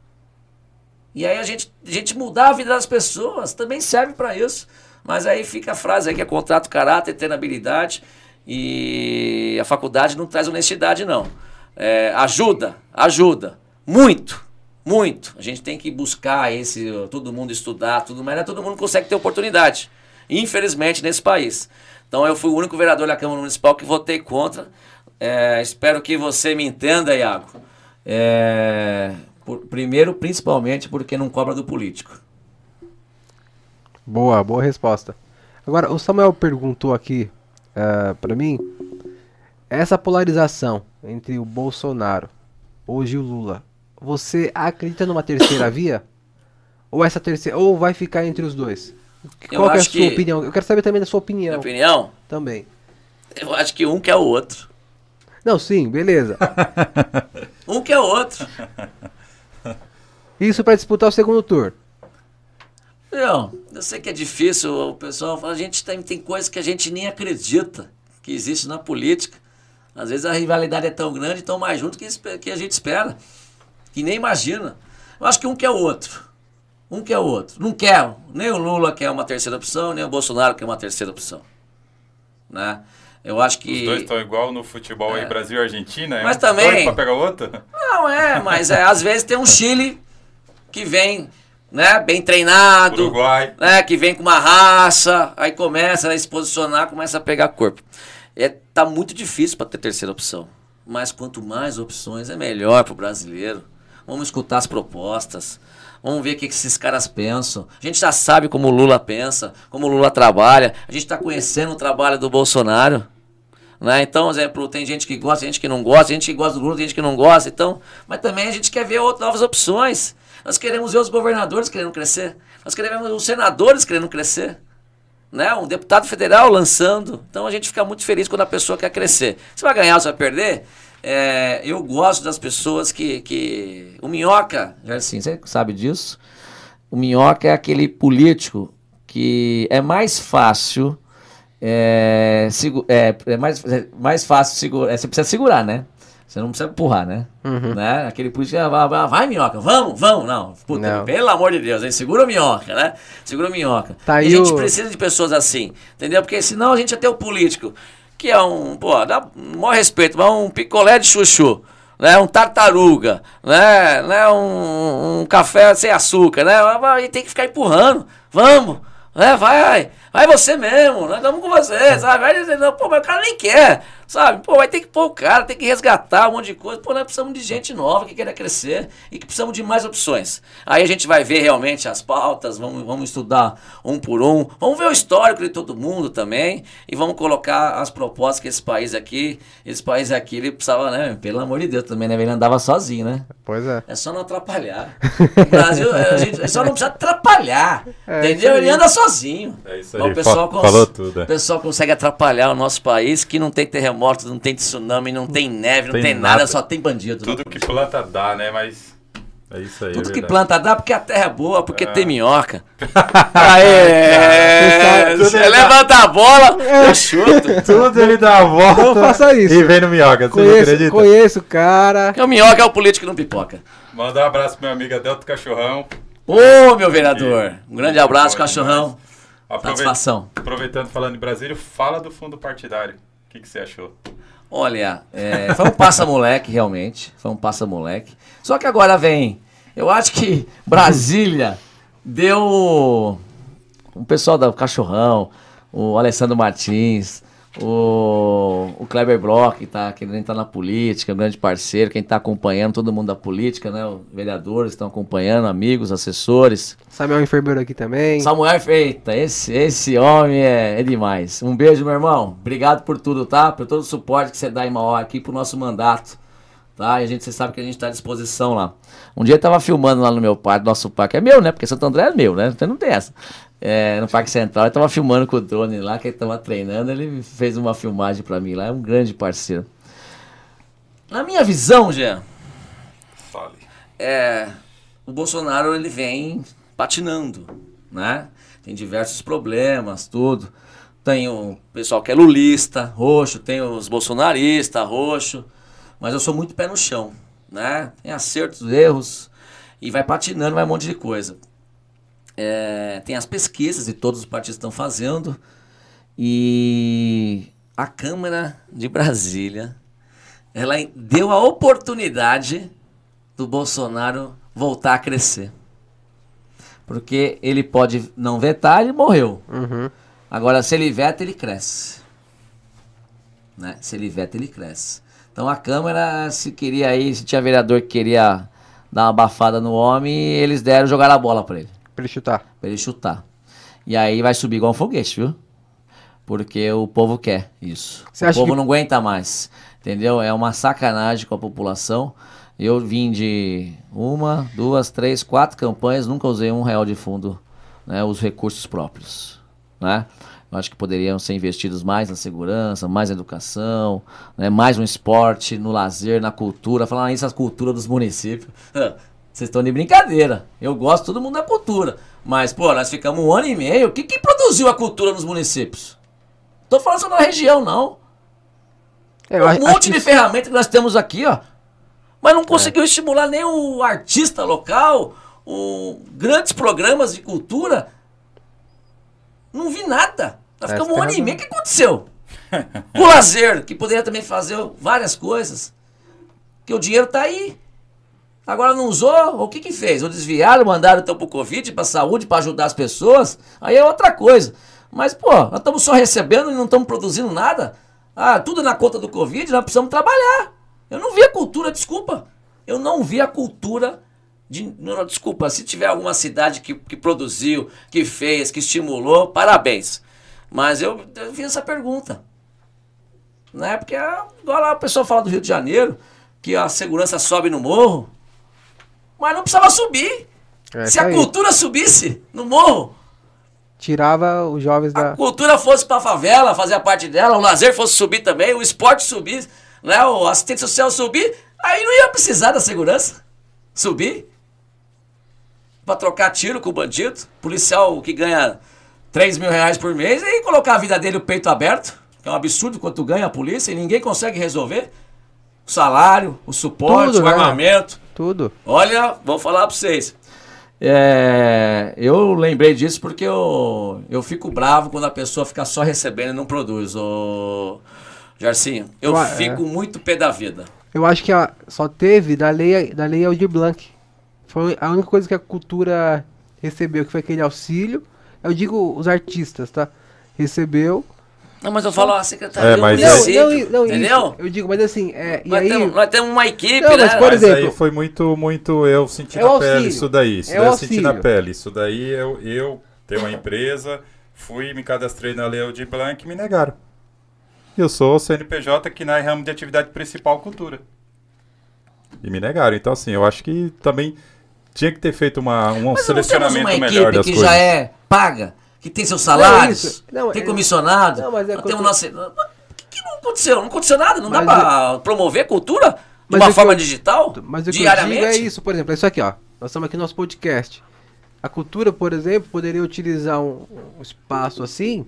E aí a gente, a gente mudar a vida das pessoas também serve para isso. Mas aí fica a frase aí que é contrato, caráter, tenabilidade e a faculdade não traz honestidade não. É, ajuda, ajuda, muito, muito. A gente tem que buscar esse, todo mundo estudar, tudo, mas não é todo mundo consegue ter oportunidade, infelizmente nesse país. Então eu fui o único vereador da Câmara Municipal que votei contra. É, espero que você me entenda, Iago. É, por, primeiro, principalmente porque não cobra do político. Boa, boa resposta. Agora, o Samuel perguntou aqui uh, para mim essa polarização entre o Bolsonaro hoje e o Lula. Você acredita numa terceira via? Ou essa terceira, ou vai ficar entre os dois? Eu Qual é a sua que- opinião? Eu quero saber também da sua opinião. Minha opinião? Também. Eu acho que um quer o outro. Não, sim, beleza. (laughs) Um quer o outro. Isso para disputar o segundo turno. Não, eu sei que é difícil, o pessoal fala, a gente tem, tem coisas que a gente nem acredita que existe na política. Às vezes a rivalidade é tão grande, tão mais junto que, que a gente espera, que nem imagina. Eu acho que um quer o outro. Um quer o outro. Não quer, nem o Lula quer uma terceira opção, nem o Bolsonaro quer uma terceira opção. Né? Eu acho que. Os dois estão igual no futebol aí, Brasil e Argentina. é Mas um também- pra pegar o outro? Não, é, mas é, às vezes tem um Chile que vem, né, bem treinado. Uruguai. né, que vem com uma raça, aí começa a se posicionar, começa a pegar corpo. É, tá muito difícil para ter terceira opção. Mas quanto mais opções é melhor pro brasileiro. Vamos escutar as propostas. Vamos ver o que esses caras pensam. A gente já sabe como o Lula pensa, como o Lula trabalha. A gente está conhecendo o trabalho do Bolsonaro. Né? Então, por exemplo, tem gente que gosta, gente que não gosta, gente que gosta do Lula, gente que não gosta. Então, mas também a gente quer ver outras novas opções. Nós queremos ver os governadores querendo crescer. Nós queremos ver os senadores querendo crescer. Né? Um deputado federal lançando. Então a gente fica muito feliz quando a pessoa quer crescer. Você vai ganhar ou você vai perder? É, eu gosto das pessoas que, que. O Minhoca, assim, você sabe disso? O Minhoca é aquele político que é mais fácil. É, é, é mais, é mais fácil segurar. você precisa segurar, né? Você não precisa empurrar, né? né? Aquele político, ah, vai, vai, vai, minhoca, vamos, vamos. Não, puta, Não. pelo amor de Deus, hein? segura o minhoca, né? Segura o minhoca. Tá e a gente o- precisa de pessoas assim, entendeu? Porque senão a gente ia ter o político, que é um, pô, dá um maior respeito, mas um picolé de chuchu. né? Um tartaruga, né? né? Um, um café sem açúcar, né? E tem que ficar empurrando. Vamos, né? Vai, vai você mesmo, nós estamos com você, sabe? Não, pô, mas o cara nem quer. Sabe? Pô, vai ter que pôr o cara, tem que resgatar um monte de coisa. Pô, nós precisamos de gente nova que queira crescer e que precisamos de mais opções. Aí a gente vai ver realmente as pautas, vamos, vamos estudar um por um, vamos ver o histórico de todo mundo também e vamos colocar as propostas que esse país aqui, esse país aqui, ele precisava, né? Pelo amor de Deus também, né? Ele andava sozinho, né? Pois é. É só não atrapalhar. O Brasil, a gente só não precisa atrapalhar. É, entendeu? Ele anda sozinho. É isso aí. O pessoal, Fa falou tudo. É. o pessoal consegue atrapalhar o nosso país que não tem terremoto terremotos, não tem tsunami, não tem neve, não tem, tem nada, nada, só tem bandido. Tudo que planta dá, né? Mas. É isso aí. Tudo é que planta dá porque a terra é boa, porque é. tem minhoca. (laughs) Aê! Você levanta a bola, eu chuto. Tudo ele dá a volta. Não faça isso. E vem no minhoca, você conheço, não acredita? Conheço o cara. Porque o minhoca é o político que não pipoca. Manda um abraço pro meu amigo Adelto Cachorrão. Ô, meu vereador. Um grande abraço, cachorrão. Satisfação. Aproveitando, falando em Brasília, fala do fundo partidário. O que, que você achou? Olha, é, foi um passa-moleque, realmente. Foi um passa-moleque. Só que agora vem. Eu acho que Brasília deu. O pessoal do Cachorrão, o Alessandro Martins, o, o Kleber Brock, que tá querendo entrar na política, um grande parceiro, quem está acompanhando, todo mundo da política, né? Os vereadores estão acompanhando, amigos, assessores. Samuel Enfermeiro aqui também. Samuel Feita, esse, esse homem é, é demais. Um beijo, meu irmão. Obrigado por tudo, tá? Por todo o suporte que você dá em Mauá aqui pro nosso mandato. Tá? E a gente, você sabe que a gente está à disposição lá. Um dia eu tava filmando lá no meu parque, nosso parque é meu, né? Porque Santo André é meu, né? Então não tem essa é, no Parque Central. Eu tava filmando com o drone lá, que ele tava treinando. Ele fez uma filmagem para mim lá. É um grande parceiro. Na minha visão, Jean, Fale. É, o Bolsonaro ele vem patinando, né? Tem diversos problemas, tudo. Tem o pessoal que é lulista, roxo, tem os bolsonaristas, roxo. Mas eu sou muito pé no chão, né? Tem acertos, erros. E vai patinando, vai um monte de coisa. É, tem as pesquisas e todos os partidos estão fazendo. E a Câmara de Brasília ela deu a oportunidade do Bolsonaro voltar a crescer. Porque ele pode não vetar, ele morreu. Uhum. Agora, se ele veta, ele cresce. Né? Se ele veta, ele cresce. Então a Câmara, se queria aí, se tinha vereador que queria dar uma abafada no homem, eles deram jogar a bola para ele. Pra ele chutar. Pra ele chutar. E aí vai subir igual um foguete, viu? Porque o povo quer isso. Você o povo que... não aguenta mais. Entendeu? É uma sacanagem com a população. Eu vim de uma, duas, três, quatro campanhas, nunca usei um real de fundo, né, os recursos próprios, né? Eu acho que poderiam ser investidos mais na segurança, mais na educação, né, mais no esporte, no lazer, na cultura. Falar isso, a cultura dos municípios. (laughs) Vocês estão de brincadeira. Eu gosto todo mundo da cultura. Mas, pô, nós ficamos um ano e meio. O que, que produziu a cultura nos municípios? Tô falando só na região, não. É, um monte de ferramentas que nós temos aqui, ó. Mas não conseguiu é. estimular nem o artista local, o, grandes programas de cultura. Não vi nada. Nós ficamos um ano e meio. O que aconteceu? o lazer, que poderia também fazer várias coisas. Que o dinheiro tá aí. Agora não usou, o que que fez? Ou desviaram, mandaram então pro Covid, pra saúde, para ajudar as pessoas? Aí é outra coisa. Mas, pô, nós estamos só recebendo e não estamos produzindo nada. Ah, tudo na conta do Covid, nós precisamos trabalhar. Eu não vi a cultura, desculpa. Eu não vi a cultura de. Não, desculpa, se tiver alguma cidade que, que produziu, que fez, que estimulou, parabéns. Mas eu, eu fiz essa pergunta. Né? Porque é, igual lá o pessoal fala do Rio de Janeiro, que a segurança sobe no morro. Mas não precisava subir. É, Se a aí. cultura subisse no morro. Tirava os jovens da. A cultura fosse pra favela, fazer a parte dela, o lazer fosse subir também, o esporte subir, né? o assistente social subir, aí não ia precisar da segurança. Subir. Pra trocar tiro com o bandido. Policial que ganha 3 mil reais por mês e colocar a vida dele o peito aberto. É um absurdo quanto ganha a polícia e ninguém consegue resolver. O salário, o suporte, Tudo, o né? Tudo. Olha, vou falar pra vocês. É, eu lembrei disso porque eu, eu fico bravo quando a pessoa fica só recebendo e não produz. Ô, Jarcinho, eu Ué, fico é. muito pé da vida. Eu acho que a- só teve da lei, da lei Aldir Blanc. Foi a única coisa que a cultura recebeu, que foi aquele auxílio. Eu digo os artistas, tá? Recebeu. Não, mas eu falo a secretaria É, mas Não, município, não, não, entendeu? isso. Eu digo, mas assim, é, e Nós, aí... temos, nós temos uma equipe, Não, né? mas, por Mas exemplo, aí foi muito, muito eu senti é na o pele auxílio. isso daí. Isso É daí eu senti na auxílio. pele. Isso daí eu, eu tenho uma empresa, fui, me cadastrei na Lei de Blanc e me negaram. Eu sou CNPJ que na ramo de atividade principal cultura. E me negaram. Então, assim, eu acho que também tinha que ter feito uma, um Mas não temos selecionamento uma melhor equipe das que coisas. já é paga, que tem seus Não, salários, isso. Não, tem é- comissionado. Não, mas é nós que eu temos não aconteceu? Não aconteceu nada. Não dá Mas pra promover cultura de Mas uma é forma eu- digital? Mas eu diariamente? é isso, por exemplo, é isso aqui, ó. Nós estamos aqui no nosso podcast. A cultura, por exemplo, poderia utilizar um, um espaço assim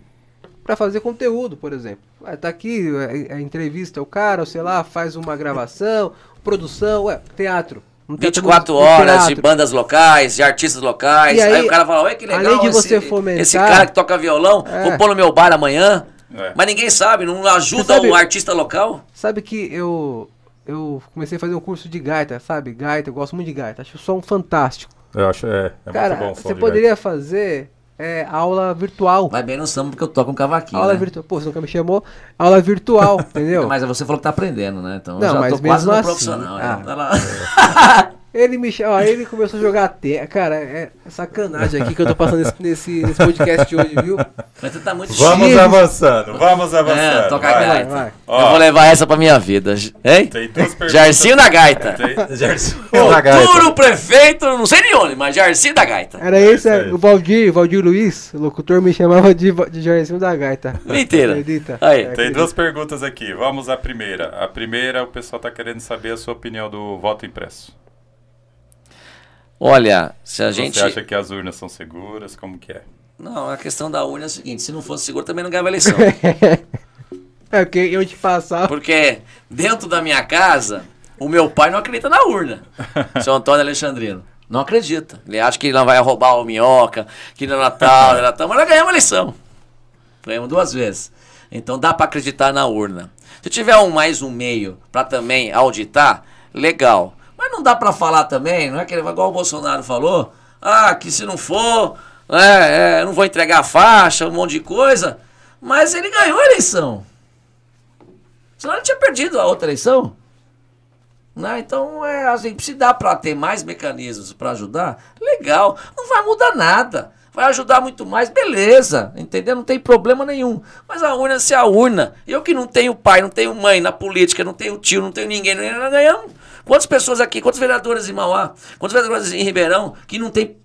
para fazer conteúdo, por exemplo. Ué, tá aqui, é, é entrevista o cara, ou sei lá, faz uma gravação, produção, ué, teatro. Um teatro 24 no- no horas de bandas locais, de artistas locais. E aí, aí, o cara fala, olha que legal. além de esse, você fomentar- esse cara que toca violão, É. vou pôr no meu bar amanhã. É. Mas ninguém sabe, não ajuda sabe- o artista local. Sabe que eu eu comecei a fazer um curso de gaita, sabe? Gaita, eu gosto muito de gaita, acho o som fantástico. Eu acho, é, é Cara, muito bom. o som você de poderia fazer é, aula virtual. Vai bem no samba porque eu toco um cavaquinho, Aula né? virtual. Pô, você nunca me chamou? Aula virtual, (laughs) entendeu? Mas você falou que tá aprendendo, né? Então Não, eu já mas tô quase assim, profissional. ah. Tá lá. (laughs) Ele me chama, ó, ele começou a jogar até. Cara, é sacanagem aqui que eu tô passando nesse, nesse, nesse podcast hoje, viu? Mas você tá muito Vamos Cheio avançando, vamos avançando. É, toca a gaita. Vai. Eu Ó, vou levar essa pra minha vida. Hein? tem duas perguntas. Jarcinho da gaita. Tem- Jarcinho da gaita. Futuro prefeito, não sei de onde, mas Jarcinho da gaita. Era esse, É isso aí. o Valdir, o Valdir Luiz, o locutor me chamava de, de Jairzinho da Gaita. Mentira. Acredita? Aí. É, Tem acredita. duas perguntas aqui. Vamos à primeira. A primeira, o pessoal está querendo saber a sua opinião do voto impresso. Olha, se a gente. Você acha que as urnas são seguras? Como que é? Não, a questão da urna é o seguinte: se não fosse seguro, também não ganhava eleição. (laughs) É, porque eu te passava. Porque dentro da minha casa, o meu pai não acredita na urna. (laughs) Seu Antônio Alexandrino. Não acredita. Ele acha que não vai roubar o minhoca, que no Natal, no Natal. Mas nós ganhamos a eleição. Ganhamos duas vezes. Então dá para acreditar na urna. Se tiver um mais um meio para também auditar, legal. Mas não dá para falar também, não é que igual o Bolsonaro falou, ah, que se não for, é, é, não vou entregar a faixa, um monte de coisa. Mas ele ganhou a eleição. Senão ele tinha perdido a outra eleição. Né? Então, é, se dá para ter mais mecanismos para ajudar, legal. Não vai mudar nada. Vai ajudar muito mais, beleza. Entendeu? Não tem problema nenhum. Mas a urna, se a urna, eu que não tenho pai, não tenho mãe na política, não tenho tio, não tenho ninguém, nós ganhamos. Quantas pessoas aqui, quantos vereadores em Mauá, quantos vereadores em Ribeirão, que não tem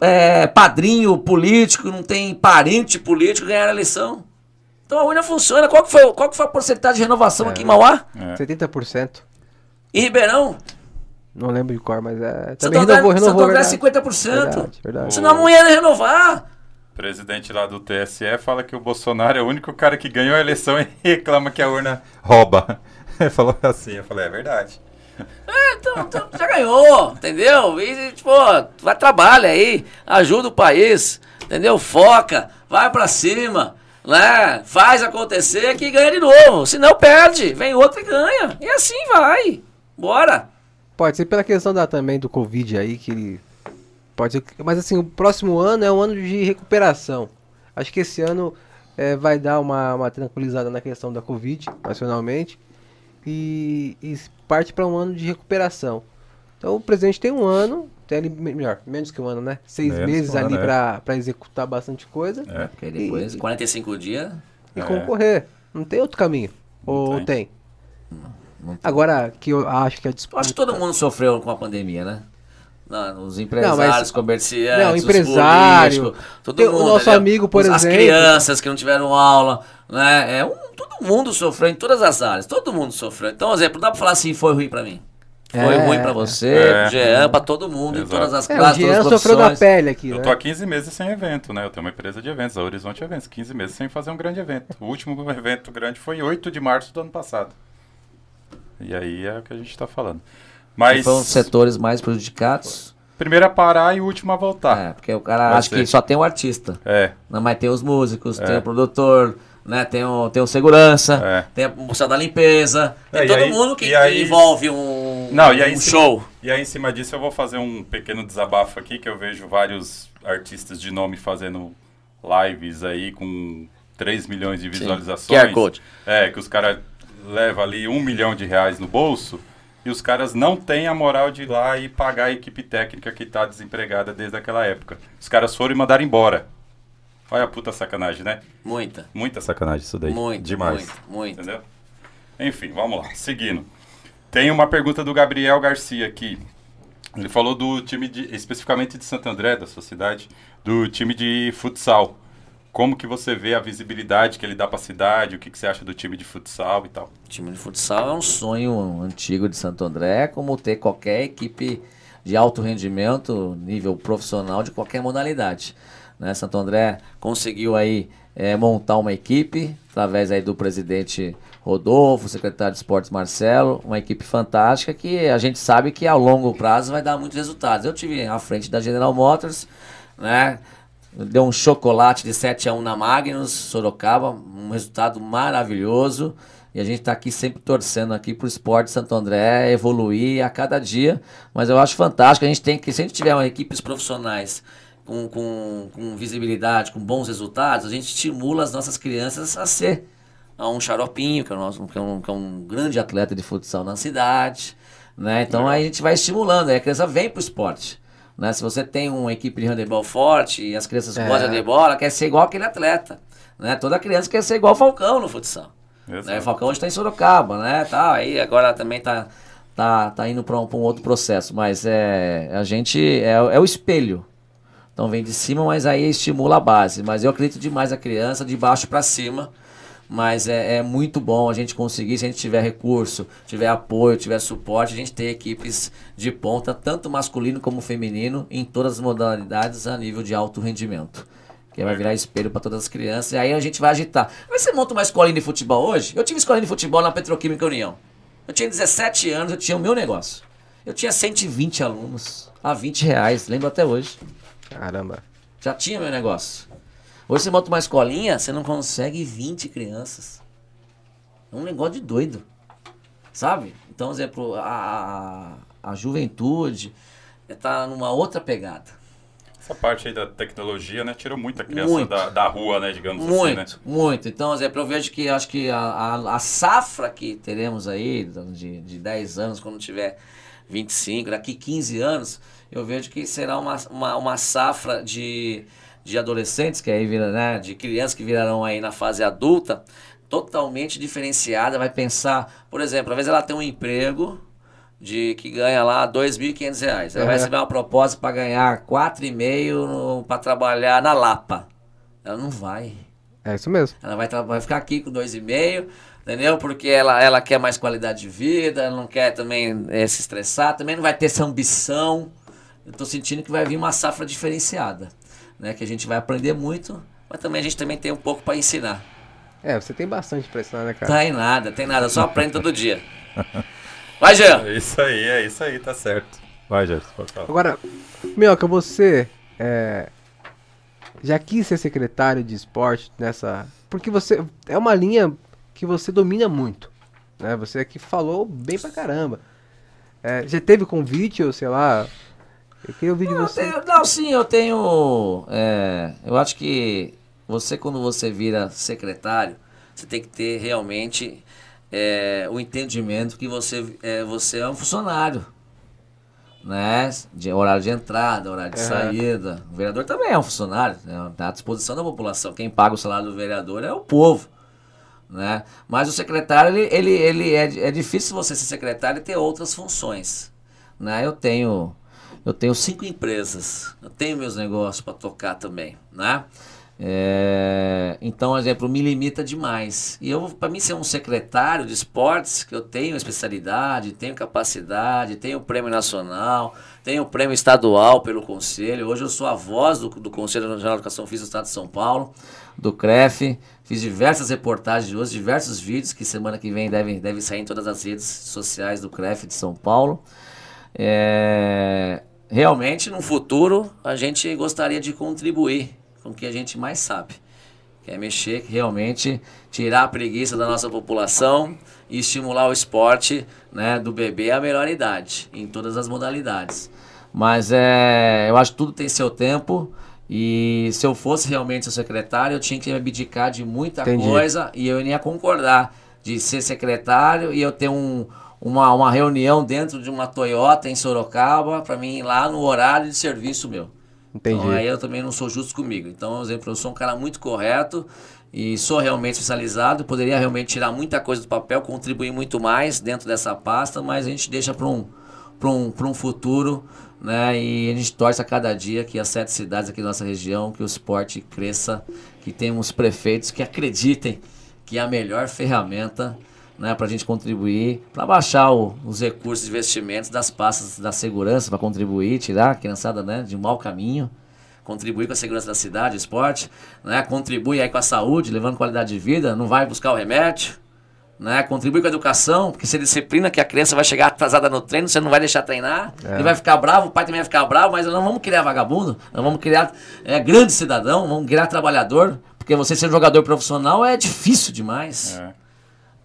é, padrinho político, não tem parente político, ganharam a eleição? Então a urna funciona. Qual que foi, qual que foi a porcentagem de renovação aqui em Mauá? É. 70%. Em Ribeirão? Não lembro de cor, mas é. Santo Também André, renovou, renovou. Santo André verdade. 50%. Verdade, verdade. Senão não ia renovar. O presidente lá do TSE fala que o Bolsonaro é o único cara que ganhou a eleição e (laughs) reclama que a urna rouba. (laughs) Ele falou assim, eu falei, é verdade. Então, então, já ganhou, entendeu? E, tipo, vai trabalha aí, ajuda o país, entendeu? Foca, vai pra cima, né? Faz acontecer que ganha de novo. Se não, perde, vem outro e ganha. E assim vai. Bora. Pode ser pela questão da, também do Covid aí, que. Pode ser. Mas assim, o próximo ano é um ano de recuperação. Acho que esse ano é, vai dar uma, uma tranquilizada na questão da Covid, nacionalmente. E, e parte para um ano de recuperação. Então o presidente tem um ano, tem ali, me- melhor, menos que um ano, né? Seis Menos meses um ali ano, é. pra para executar bastante coisa É. Porque depois... 45 dias. e É. concorrer. Não tem outro caminho. Ou tem. tem? Agora que eu acho que a disputa. acho que todo mundo sofreu com a pandemia, né? Não, os empresários, comerciantes, Não, os empresário. políticos, todo Tem o mundo. nosso entendeu? amigo, por As exemplo. crianças que não tiveram aula, né? É um, todo mundo sofreu em todas as áreas, todo mundo sofreu. Então, exemplo, não dá pra falar assim, foi ruim pra mim. Foi É, ruim pra você, é. pro Jean, pra todo mundo, em Exato. todas as É, o classes, Jean todas as sofreu da pele aqui, Eu né? tô há 15 meses sem evento, né? Eu tenho uma empresa de eventos, a Horizonte Eventos. 15 meses sem fazer um grande evento. O último (laughs) evento grande foi 8 de março do ano passado. E aí é o que a gente tá falando. Mas Foram os setores mais prejudicados. primeiro a parar e o último a voltar. É, porque o cara Vai acha ser. que só tem o artista. É. Não, mas tem os músicos, É. tem o produtor, né? Tem o, tem o segurança, É. tem a moça da limpeza, tem É, todo aí- mundo que, aí- que envolve um, Não, e aí, um show. E aí, em cima disso, eu vou fazer um pequeno desabafo aqui, que eu vejo vários artistas de nome fazendo lives aí com 3 milhões de visualizações. QR Code. É, que os caras levam ali um milhão de reais no bolso e os caras não têm a moral de ir lá e pagar a equipe técnica que tá desempregada desde aquela época. Os caras foram e mandaram embora. Olha a puta sacanagem, né? Muita. Muita sacanagem isso daí. Muito, Demais. muito, muito. Entendeu? Enfim, vamos lá. Seguindo. Tem uma pergunta do Gabriel Garcia aqui. Ele falou do time de, especificamente de Santo André, da sua cidade, do time de futsal. Como que você vê a visibilidade que ele dá para a cidade? O que, que você acha do time de futsal e tal? O time de futsal é um sonho antigo de Santo André, como ter qualquer equipe de alto rendimento, nível profissional de qualquer modalidade. Né? Santo André conseguiu aí eh, montar uma equipe através aí do presidente Rodolfo, secretário de esportes Marcelo, uma equipe fantástica que a gente sabe que a longo prazo vai dar muitos resultados. Eu tive à frente da General Motors, né? Deu um chocolate de 7 a 1 na Magnus, Sorocaba, um resultado maravilhoso. E a gente está aqui sempre torcendo aqui para o esporte Santo André evoluir a cada dia. Mas eu acho fantástico. A gente tem que, se a gente tiver uma equipes profissionais com, com, com visibilidade, com bons resultados, a gente estimula as nossas crianças a ser a um xaropinho, que é, nosso, que, é um, que é um grande atleta de futsal na cidade. Né? Então aí a gente vai estimulando, aí a criança vem para o esporte. Né? Se você tem uma equipe de handebol forte e as crianças É. gostam de handebol, ela quer ser igual aquele atleta. Né? Toda criança quer ser igual o Falcão no futsal. Exato. Né? O Falcão hoje está em Sorocaba, né? Tá, aí agora também tá, tá, tá indo para um, um outro processo. Mas é, a gente é, é o espelho. Então vem de cima, mas aí estimula a base. Mas eu acredito demais na criança, de baixo para cima. Mas é, é muito bom a gente conseguir, se a gente tiver recurso, tiver apoio, tiver suporte, a gente ter equipes de ponta, tanto masculino como feminino, em todas as modalidades a nível de alto rendimento. Que vai virar espelho para todas as crianças. E aí a gente vai agitar. Mas você monta uma escolinha de futebol hoje? Eu tive escolinha de futebol na Petroquímica União. Eu tinha 17 anos, eu tinha o meu negócio. Eu tinha 120 alunos a 20 reais, lembro até hoje. Caramba. Já tinha meu negócio. Hoje você monta uma escolinha, você não consegue 20 crianças. É um negócio de doido. Sabe? Então, exemplo, a, a, juventude está numa outra pegada. Essa parte aí da tecnologia, né? Tirou muita criança Muito. da, da rua, né? Digamos Muito, assim, né? muito. Então, exemplo, eu vejo que acho que a, a, a safra que teremos aí de, de 10 anos, quando tiver 25, daqui 15 anos, eu vejo que será uma, uma, uma safra de, de adolescentes, que aí vira, né, de crianças que virarão aí na fase adulta, totalmente diferenciada, vai pensar, por exemplo, às vezes ela tem um emprego de que ganha lá 2.500 reais. Ela vai Uhum. receber uma proposta para ganhar 4,5 para trabalhar na Lapa. Ela não vai. É isso mesmo. Ela vai, vai ficar aqui com 2,5, entendeu? Porque ela, ela quer mais qualidade de vida, ela não quer também eh, se estressar, também não vai ter essa ambição. Eu tô sentindo que vai vir uma safra diferenciada, né? Que a gente vai aprender muito, mas também a gente também tem um pouco para ensinar. É, você tem bastante pra ensinar, né, cara? Tem nada, tem nada, só aprendo todo dia. (laughs) Vai, Jean! É isso aí, é isso aí, tá certo. Vai, Gerson, pode falar. Agora, Minhoca, você é, já quis ser secretário de esporte nessa. Porque você. É uma linha que você domina muito. Né? Você aqui falou bem pra caramba. É, já teve convite, ou sei lá. Eu queria ouvir de você. tenho- não, sim, eu tenho. é, eu acho que você, quando você vira secretário, você tem que ter realmente é, o entendimento que você é, você é um funcionário. Né? De horário de entrada, horário de saída. O vereador também é um funcionário, né? Tá à disposição da população. Quem paga o salário do vereador é o povo. Né? Mas o secretário, ele, ele, ele é, é difícil você ser secretário e ter outras funções. Né? Eu tenho eu tenho cinco empresas, eu tenho meus negócios para tocar também, né? É, então, exemplo, me limita demais. E eu, para mim, ser um secretário de esportes, que eu tenho especialidade, tenho capacidade, tenho prêmio nacional, tenho prêmio estadual pelo conselho. Hoje eu sou a voz do, do Conselho Nacional de Educação Física do Estado de São Paulo, do CREF. Fiz diversas reportagens hoje, diversos vídeos que semana que vem devem, devem sair em todas as redes sociais do CREF de São Paulo. É, realmente, no futuro, a gente gostaria de contribuir com o que a gente mais sabe, que é mexer, realmente tirar a preguiça da nossa população e estimular o esporte né, do bebê à melhor idade, em todas as modalidades. Mas é, eu acho que tudo tem seu tempo. E se eu fosse realmente o secretário, eu tinha que me abdicar de muita Entendi. coisa e eu ia concordar de ser secretário e eu ter um, uma, uma reunião dentro de uma Toyota em Sorocaba para mim ir lá no horário de serviço meu. Entendi. Então aí eu também não sou justo comigo. Então, por exemplo, eu sou um cara muito correto e sou realmente especializado, poderia realmente tirar muita coisa do papel, contribuir muito mais dentro dessa pasta, mas a gente deixa para um, pra um, pra um futuro, né? E a gente torce a cada dia que as sete cidades aqui da nossa região, que o esporte cresça, que tenhamos prefeitos que acreditem que é a melhor ferramenta né, para a gente contribuir, para baixar o- os recursos e investimentos das pastas da segurança, para contribuir, tirar a criançada né, de um mau caminho, contribuir com a segurança da cidade, esporte, né, contribui aí com a saúde, levando qualidade de vida, não vai buscar o remédio, né, contribui com a educação, porque se disciplina que a criança vai chegar atrasada no treino, você não vai deixar treinar, ele vai ficar bravo, o pai também vai ficar bravo, mas nós não vamos criar vagabundo, nós vamos criar é, grande cidadão, vamos criar trabalhador, porque você ser jogador profissional é difícil demais. É.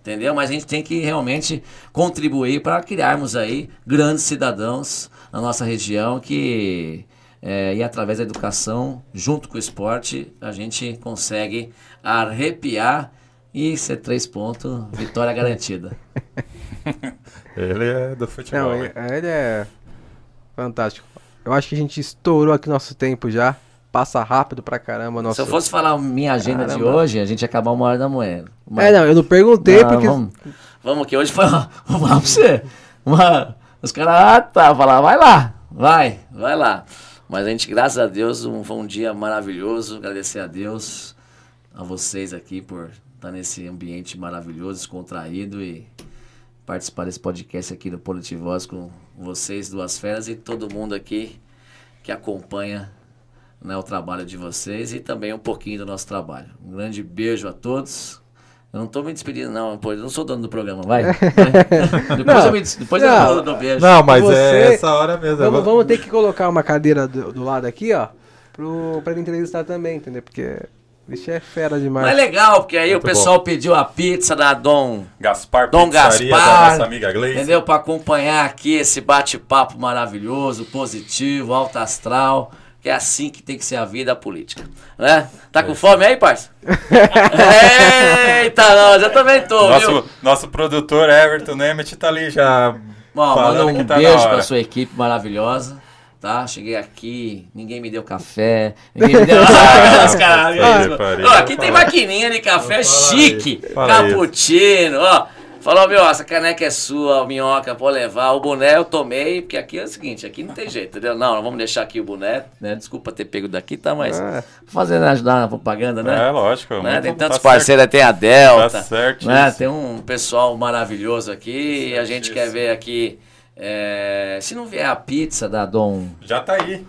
Entendeu? Mas a gente tem que realmente contribuir para criarmos aí grandes cidadãos na nossa região que é, e através da educação, junto com o esporte, a gente consegue arrepiar e ser três pontos, vitória garantida. (laughs) Ele é do futebol. Não, ele é fantástico. Eu acho que a gente estourou aqui nosso tempo já. Passa rápido pra caramba. Nosso... Se eu fosse falar minha agenda de Caramba. hoje, a gente ia acabar uma hora da manhã. Mas- É, não, eu não perguntei Não, porque. Vamos, vamos que hoje foi uma. (laughs) Vamos lá pra você. Uma, os caras, ah, tá, falar, vai lá, vai, vai lá. Mas a gente, graças a Deus, um, foi um dia maravilhoso. Agradecer a Deus, a vocês aqui por estar nesse ambiente maravilhoso, descontraído e participar desse podcast aqui do Politivoz com vocês, duas feras e todo mundo aqui que acompanha né, o trabalho de vocês e também um pouquinho do nosso trabalho. Um grande beijo a todos. Eu não tô me despedindo, não, pô, eu não sou dono do programa, vai. (laughs) depois eu, me, des- depois Não. eu dou, beijo. Não, mas Você- é essa hora mesmo. Vamos, vamos ter que colocar uma cadeira do, do lado aqui, ó. Pro, pra ele entrevistar também, entendeu? Porque. Bicho é fera demais. Mas é legal, porque aí Muito o pessoal pediu a pizza da Dom Gaspar Dom Gaspar, da nossa amiga Gleice. Entendeu? Para acompanhar aqui esse bate-papo maravilhoso, positivo, alto astral, que é assim que tem que ser a vida política. Né? Tá com fome aí, parça? (laughs) Eita, nós, eu também tô, viu? Nosso, nosso produtor Everton Nemeth tá ali já Ó, manda um que tá beijo pra sua equipe maravilhosa. Tá? Cheguei aqui, ninguém me deu café, ninguém me deu. (laughs) Ah, os caras, Pare, pare, ó, aqui tem maquininha de café chique, cappuccino, ó. Falou, meu, essa caneca é sua, a minhoca pode levar. O boné eu tomei, porque aqui é o seguinte, aqui não tem jeito, entendeu? Não, não vamos deixar aqui o boné, né? Desculpa ter pego daqui, tá? Mas Ah. fazendo ajudar na propaganda, né? É, lógico. Né? Tem tá tantos certo. parceiros, tem a Delta, Tá certo né? tem um pessoal maravilhoso aqui e a gente quer ver aqui. é, se não vier a pizza da Dom. Já tá aí.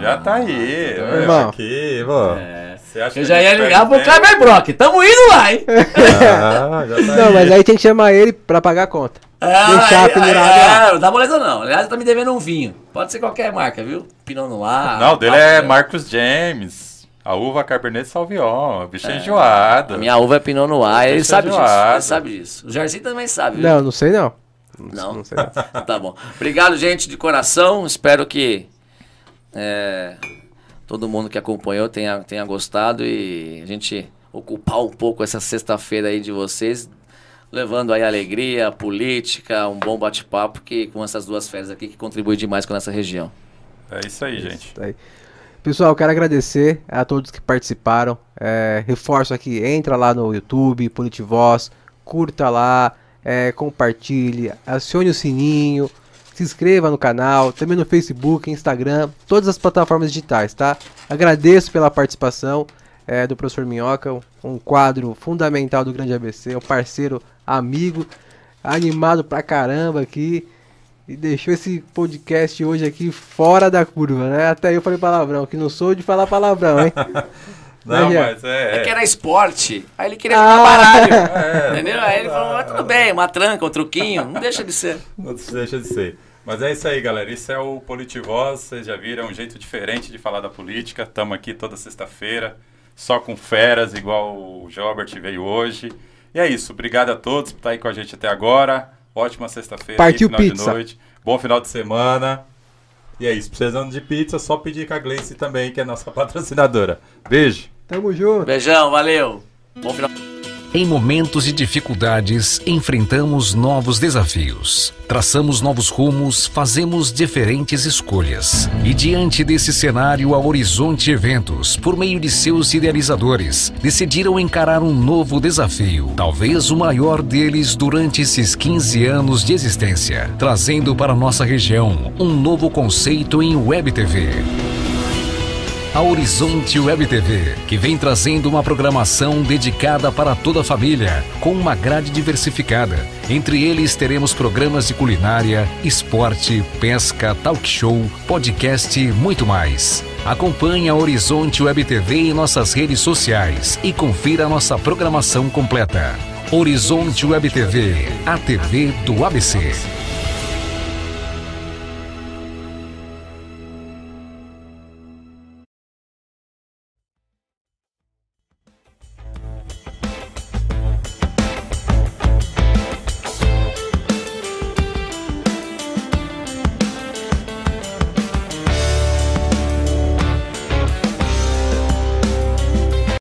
Já tá aí. tá Irmão. Aqui, pô. É. Você acha Eu que já ia ligar pro? Kleber Brock. Tamo indo lá, (laughs) hein? Ah, já tá Não, aí. mas aí tem que chamar ele pra pagar a conta. Deixar aí, pendurado aí, é, não dá moleza não. Aliás, tá me devendo um vinho. Pode ser qualquer marca, viu? Pinot Noir. Não, o dele é Reto. Marcos James. A uva Cabernet Sauvignon. Bicho é enjoado. A minha uva é Pinot Noir, ele sabe disso. enjoado. Ele sabe disso. O Jardim também sabe, viu? Não, não sei não. Não? Não sei não. (laughs) tá bom. Obrigado, gente, de coração. Espero que é, todo mundo que acompanhou tenha, tenha gostado e a gente ocupar um pouco essa sexta-feira aí de vocês, levando aí alegria, política, um bom bate-papo que com essas duas férias aqui que contribui demais com a nossa região. É isso aí, gente. Isso aí. Pessoal, quero agradecer a todos que participaram. É, reforço aqui, entra lá no YouTube, Politivoz, curta lá, é, compartilhe, acione o sininho, se inscreva no canal, também no Facebook, Instagram, todas as plataformas digitais, tá? Agradeço pela participação é, do professor Minhoca, um quadro fundamental do Grande ABC, um parceiro, amigo, animado pra caramba aqui. E deixou esse podcast hoje aqui fora da curva, né? Até eu falei palavrão, que não sou de falar palavrão, hein? (laughs) Não, Né, mas é. É que era esporte, aí ele queria Ah. jogar baralho. É, entendeu? Aí ele falou, mas tudo bem, uma tranca, um truquinho, não deixa de ser. (laughs) Não deixa de ser. Mas é isso aí, galera. Isso é o Politivoz. Vocês já viram, é um jeito diferente de falar da política. Estamos aqui toda sexta-feira. só com feras, igual o Jobert veio hoje. E é isso. Obrigado a todos por estar aí com a gente até agora. Ótima sexta-feira. Partiu final pizza. de noite. Bom final de semana. E é isso. Precisando de pizza, só pedir com a Gleice também, que é nossa (laughs) patrocinadora. Beijo. Tamo junto. Beijão, valeu. Bom final. Em momentos de dificuldades, enfrentamos novos desafios, traçamos novos rumos, fazemos diferentes escolhas. E diante desse cenário, a Horizonte Eventos, por meio de seus idealizadores, decidiram encarar um novo desafio, talvez o maior deles durante esses 15 anos de existência, trazendo para nossa região um novo conceito em Web TV a Horizonte Web TV, que vem trazendo uma programação dedicada para toda a família, com uma grade diversificada. Entre eles teremos programas de culinária, esporte, pesca, talk show, podcast e muito mais. Acompanhe a Horizonte Web TV em nossas redes sociais e confira nossa programação completa. Horizonte Web TV, a TV do ABC.